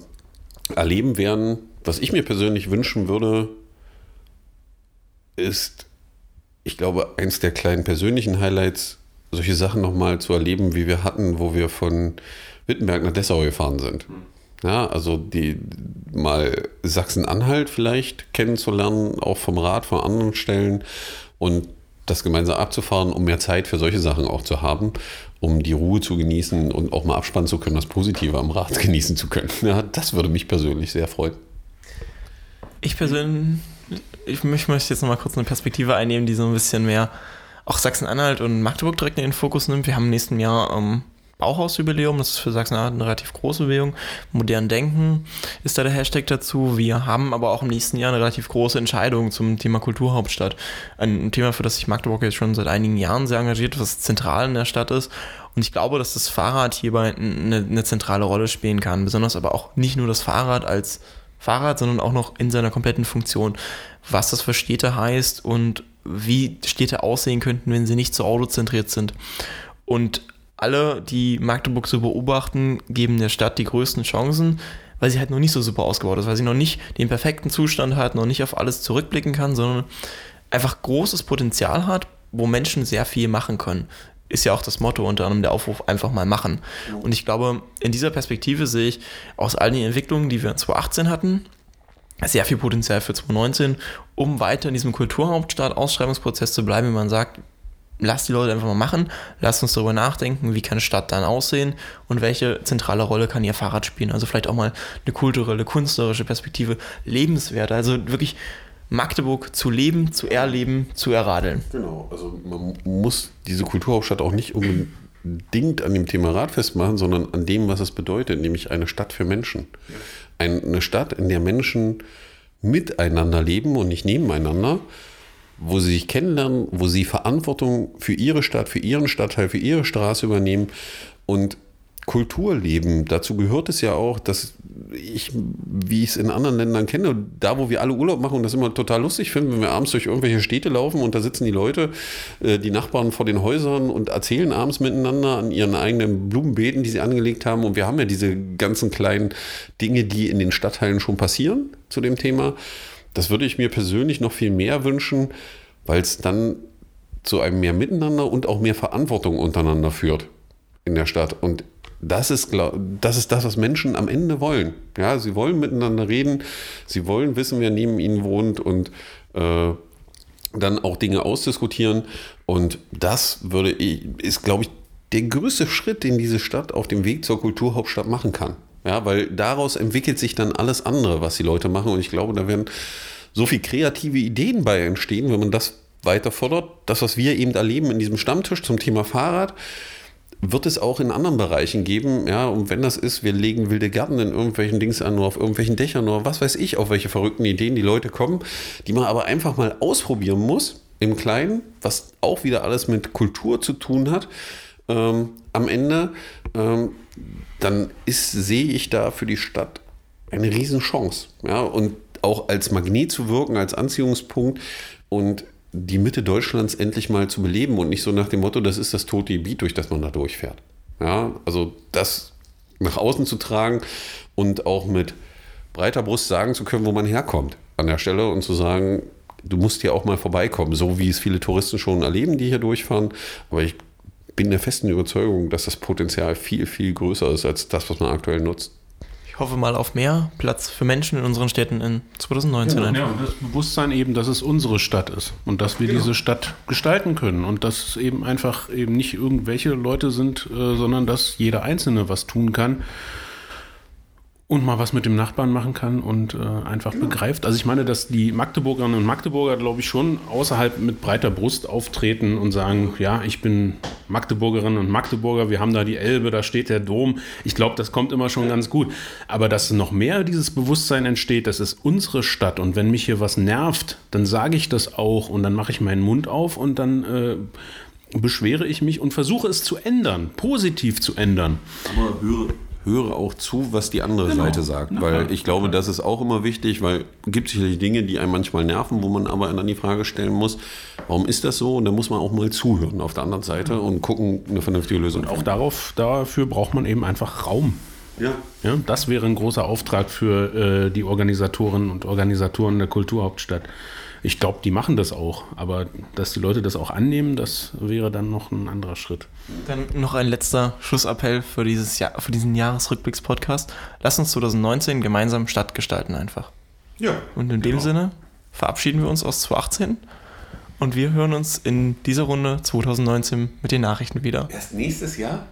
erleben werden. Was ich mir persönlich wünschen würde, ist, ich glaube, eins der kleinen persönlichen Highlights, solche Sachen nochmal zu erleben, wie wir hatten, wo wir von Wittenberg nach Dessau gefahren sind. Ja, also die mal Sachsen-Anhalt vielleicht kennenzulernen, auch vom Rad von anderen Stellen und das gemeinsam abzufahren, um mehr Zeit für solche Sachen auch zu haben, um die Ruhe zu genießen und auch mal abspannen zu können, das Positive am Rad genießen zu können. Ja, das würde mich persönlich sehr freuen. Ich persönlich ich möchte jetzt nochmal kurz eine Perspektive einnehmen, die so ein bisschen mehr auch Sachsen-Anhalt und Magdeburg direkt in den Fokus nimmt. Wir haben im nächsten Jahr ähm, Bauhausjubiläum, das ist für Sachsen-Anhalt eine relativ große Bewegung. Modern Denken ist da der Hashtag dazu. Wir haben aber auch im nächsten Jahr eine relativ große Entscheidung zum Thema Kulturhauptstadt. Ein Thema, für das sich Magdeburg jetzt schon seit einigen Jahren sehr engagiert, was zentral in der Stadt ist. Und ich glaube, dass das Fahrrad hierbei eine, eine zentrale Rolle spielen kann. Besonders aber auch nicht nur das Fahrrad als Fahrrad, sondern auch noch in seiner kompletten Funktion. Was das für Städte heißt und wie Städte aussehen könnten, wenn sie nicht so autozentriert sind. Und alle, die Magdeburg so beobachten, geben der Stadt die größten Chancen, weil sie halt noch nicht so super ausgebaut ist, weil sie noch nicht den perfekten Zustand hat, noch nicht auf alles zurückblicken kann, sondern einfach großes Potenzial hat, wo Menschen sehr viel machen können. Ist ja auch das Motto unter anderem der Aufruf, einfach mal machen. Und ich glaube, in dieser Perspektive sehe ich aus all den Entwicklungen, die wir 2018 hatten, sehr viel Potenzial für 2019, um weiter in diesem Kulturhauptstadt-Ausschreibungsprozess zu bleiben, wenn man sagt, lass die Leute einfach mal machen, lass uns darüber nachdenken, wie kann Stadt dann aussehen und welche zentrale Rolle kann ihr Fahrrad spielen. Also vielleicht auch mal eine kulturelle, künstlerische Perspektive, lebenswert, also wirklich Magdeburg zu leben, zu erleben, zu erradeln. Genau, also man muss diese Kulturhauptstadt auch nicht unbedingt an dem Thema Rad festmachen, sondern an dem, was es bedeutet, nämlich eine Stadt für Menschen. Eine Stadt, in der Menschen miteinander leben und nicht nebeneinander wo sie sich kennenlernen, wo sie Verantwortung für ihre Stadt, für ihren Stadtteil, für ihre Straße übernehmen und Kultur leben. Dazu gehört es ja auch, dass ich, wie ich es in anderen Ländern kenne, da wo wir alle Urlaub machen und das immer total lustig finden, wenn wir abends durch irgendwelche Städte laufen und da sitzen die Leute, äh, die Nachbarn vor den Häusern und erzählen abends miteinander an ihren eigenen Blumenbeeten, die sie angelegt haben. Und wir haben ja diese ganzen kleinen Dinge, die in den Stadtteilen schon passieren zu dem Thema. Das würde ich mir persönlich noch viel mehr wünschen, weil es dann zu einem mehr Miteinander und auch mehr Verantwortung untereinander führt in der Stadt. Und das ist, das ist das, was Menschen am Ende wollen. Ja, sie wollen miteinander reden, sie wollen wissen, wer neben ihnen wohnt und äh, dann auch Dinge ausdiskutieren. Und das würde ist, glaube ich, der größte Schritt, den diese Stadt auf dem Weg zur Kulturhauptstadt machen kann. Ja, weil daraus entwickelt sich dann alles andere, was die Leute machen. Und ich glaube, da werden so viele kreative Ideen bei entstehen, wenn man das weiter fordert. Das, was wir eben erleben in diesem Stammtisch zum Thema Fahrrad, wird es auch in anderen Bereichen geben. Ja, und wenn das ist, wir legen wilde Gärten in irgendwelchen Dings an, nur auf irgendwelchen Dächern, nur was weiß ich, auf welche verrückten Ideen die Leute kommen, die man aber einfach mal ausprobieren muss im Kleinen, was auch wieder alles mit Kultur zu tun hat. Ähm, am Ende ähm, dann ist, sehe ich da für die Stadt eine Riesenchance. Ja, und auch als Magnet zu wirken, als Anziehungspunkt und die Mitte Deutschlands endlich mal zu beleben und nicht so nach dem Motto, das ist das tote Gebiet, durch das man da durchfährt. Ja, also das nach außen zu tragen und auch mit breiter Brust sagen zu können, wo man herkommt an der Stelle und zu sagen, du musst hier auch mal vorbeikommen, so wie es viele Touristen schon erleben, die hier durchfahren. Aber ich bin der festen Überzeugung, dass das Potenzial viel, viel größer ist als das, was man aktuell nutzt. Ich hoffe mal auf mehr Platz für Menschen in unseren Städten in 2019. Genau, ja, und das Bewusstsein eben, dass es unsere Stadt ist und dass wir genau. diese Stadt gestalten können und dass es eben einfach eben nicht irgendwelche Leute sind, äh, sondern dass jeder Einzelne was tun kann und mal was mit dem Nachbarn machen kann und äh, einfach genau. begreift. Also ich meine, dass die Magdeburgerinnen und Magdeburger, glaube ich, schon außerhalb mit breiter Brust auftreten und sagen, ja, ich bin Magdeburgerin und Magdeburger, wir haben da die Elbe, da steht der Dom. Ich glaube, das kommt immer schon ganz gut. Aber dass noch mehr dieses Bewusstsein entsteht, das ist unsere Stadt und wenn mich hier was nervt, dann sage ich das auch und dann mache ich meinen Mund auf und dann äh, beschwere ich mich und versuche es zu ändern, positiv zu ändern. Aber höre, höre auch zu, was die andere genau. Seite sagt. Ja, weil ich glaube, das ist auch immer wichtig, weil es gibt sicherlich Dinge, die einem manchmal nerven, wo man aber dann die Frage stellen muss, warum ist das so? Und da muss man auch mal zuhören auf der anderen Seite und gucken, eine vernünftige Lösung. Und auch darauf, dafür braucht man eben einfach Raum. Ja. ja. Das wäre ein großer Auftrag für äh, die Organisatorinnen und Organisatoren der Kulturhauptstadt. Ich glaube, die machen das auch, aber dass die Leute das auch annehmen, das wäre dann noch ein anderer Schritt. Dann noch ein letzter Schlussappell für, dieses Jahr, für diesen Jahresrückblicks-Podcast. Lass uns 2019 gemeinsam Stadt gestalten einfach. Ja. Und in genau. dem Sinne verabschieden wir uns aus 2018 und wir hören uns in dieser Runde 2019 mit den Nachrichten wieder. Erst nächstes Jahr?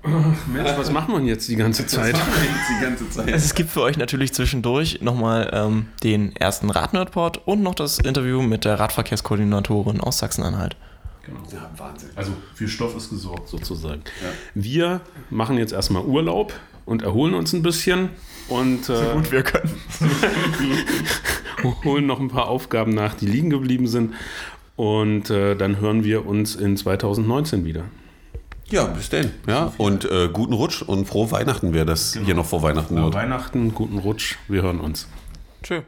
Mensch, was macht man jetzt die ganze Zeit? Die ganze Zeit? Es gibt für euch natürlich zwischendurch nochmal ähm, den ersten Radnerdport und noch das Interview mit der Radverkehrskoordinatorin aus Sachsen-Anhalt. Genau. Ja, Wahnsinn. Also für Stoff ist gesorgt sozusagen. Ja. Wir machen jetzt erstmal Urlaub und erholen uns ein bisschen und äh, so gut wir können. holen noch ein paar Aufgaben nach, die liegen geblieben sind und äh, dann hören wir uns in 2019 wieder. Ja, bis denn. Ja, und äh, guten Rutsch und frohe Weihnachten, wer das genau. hier noch vor Weihnachten Frohe Weihnachten, guten Rutsch. Wir hören uns. Tschüss.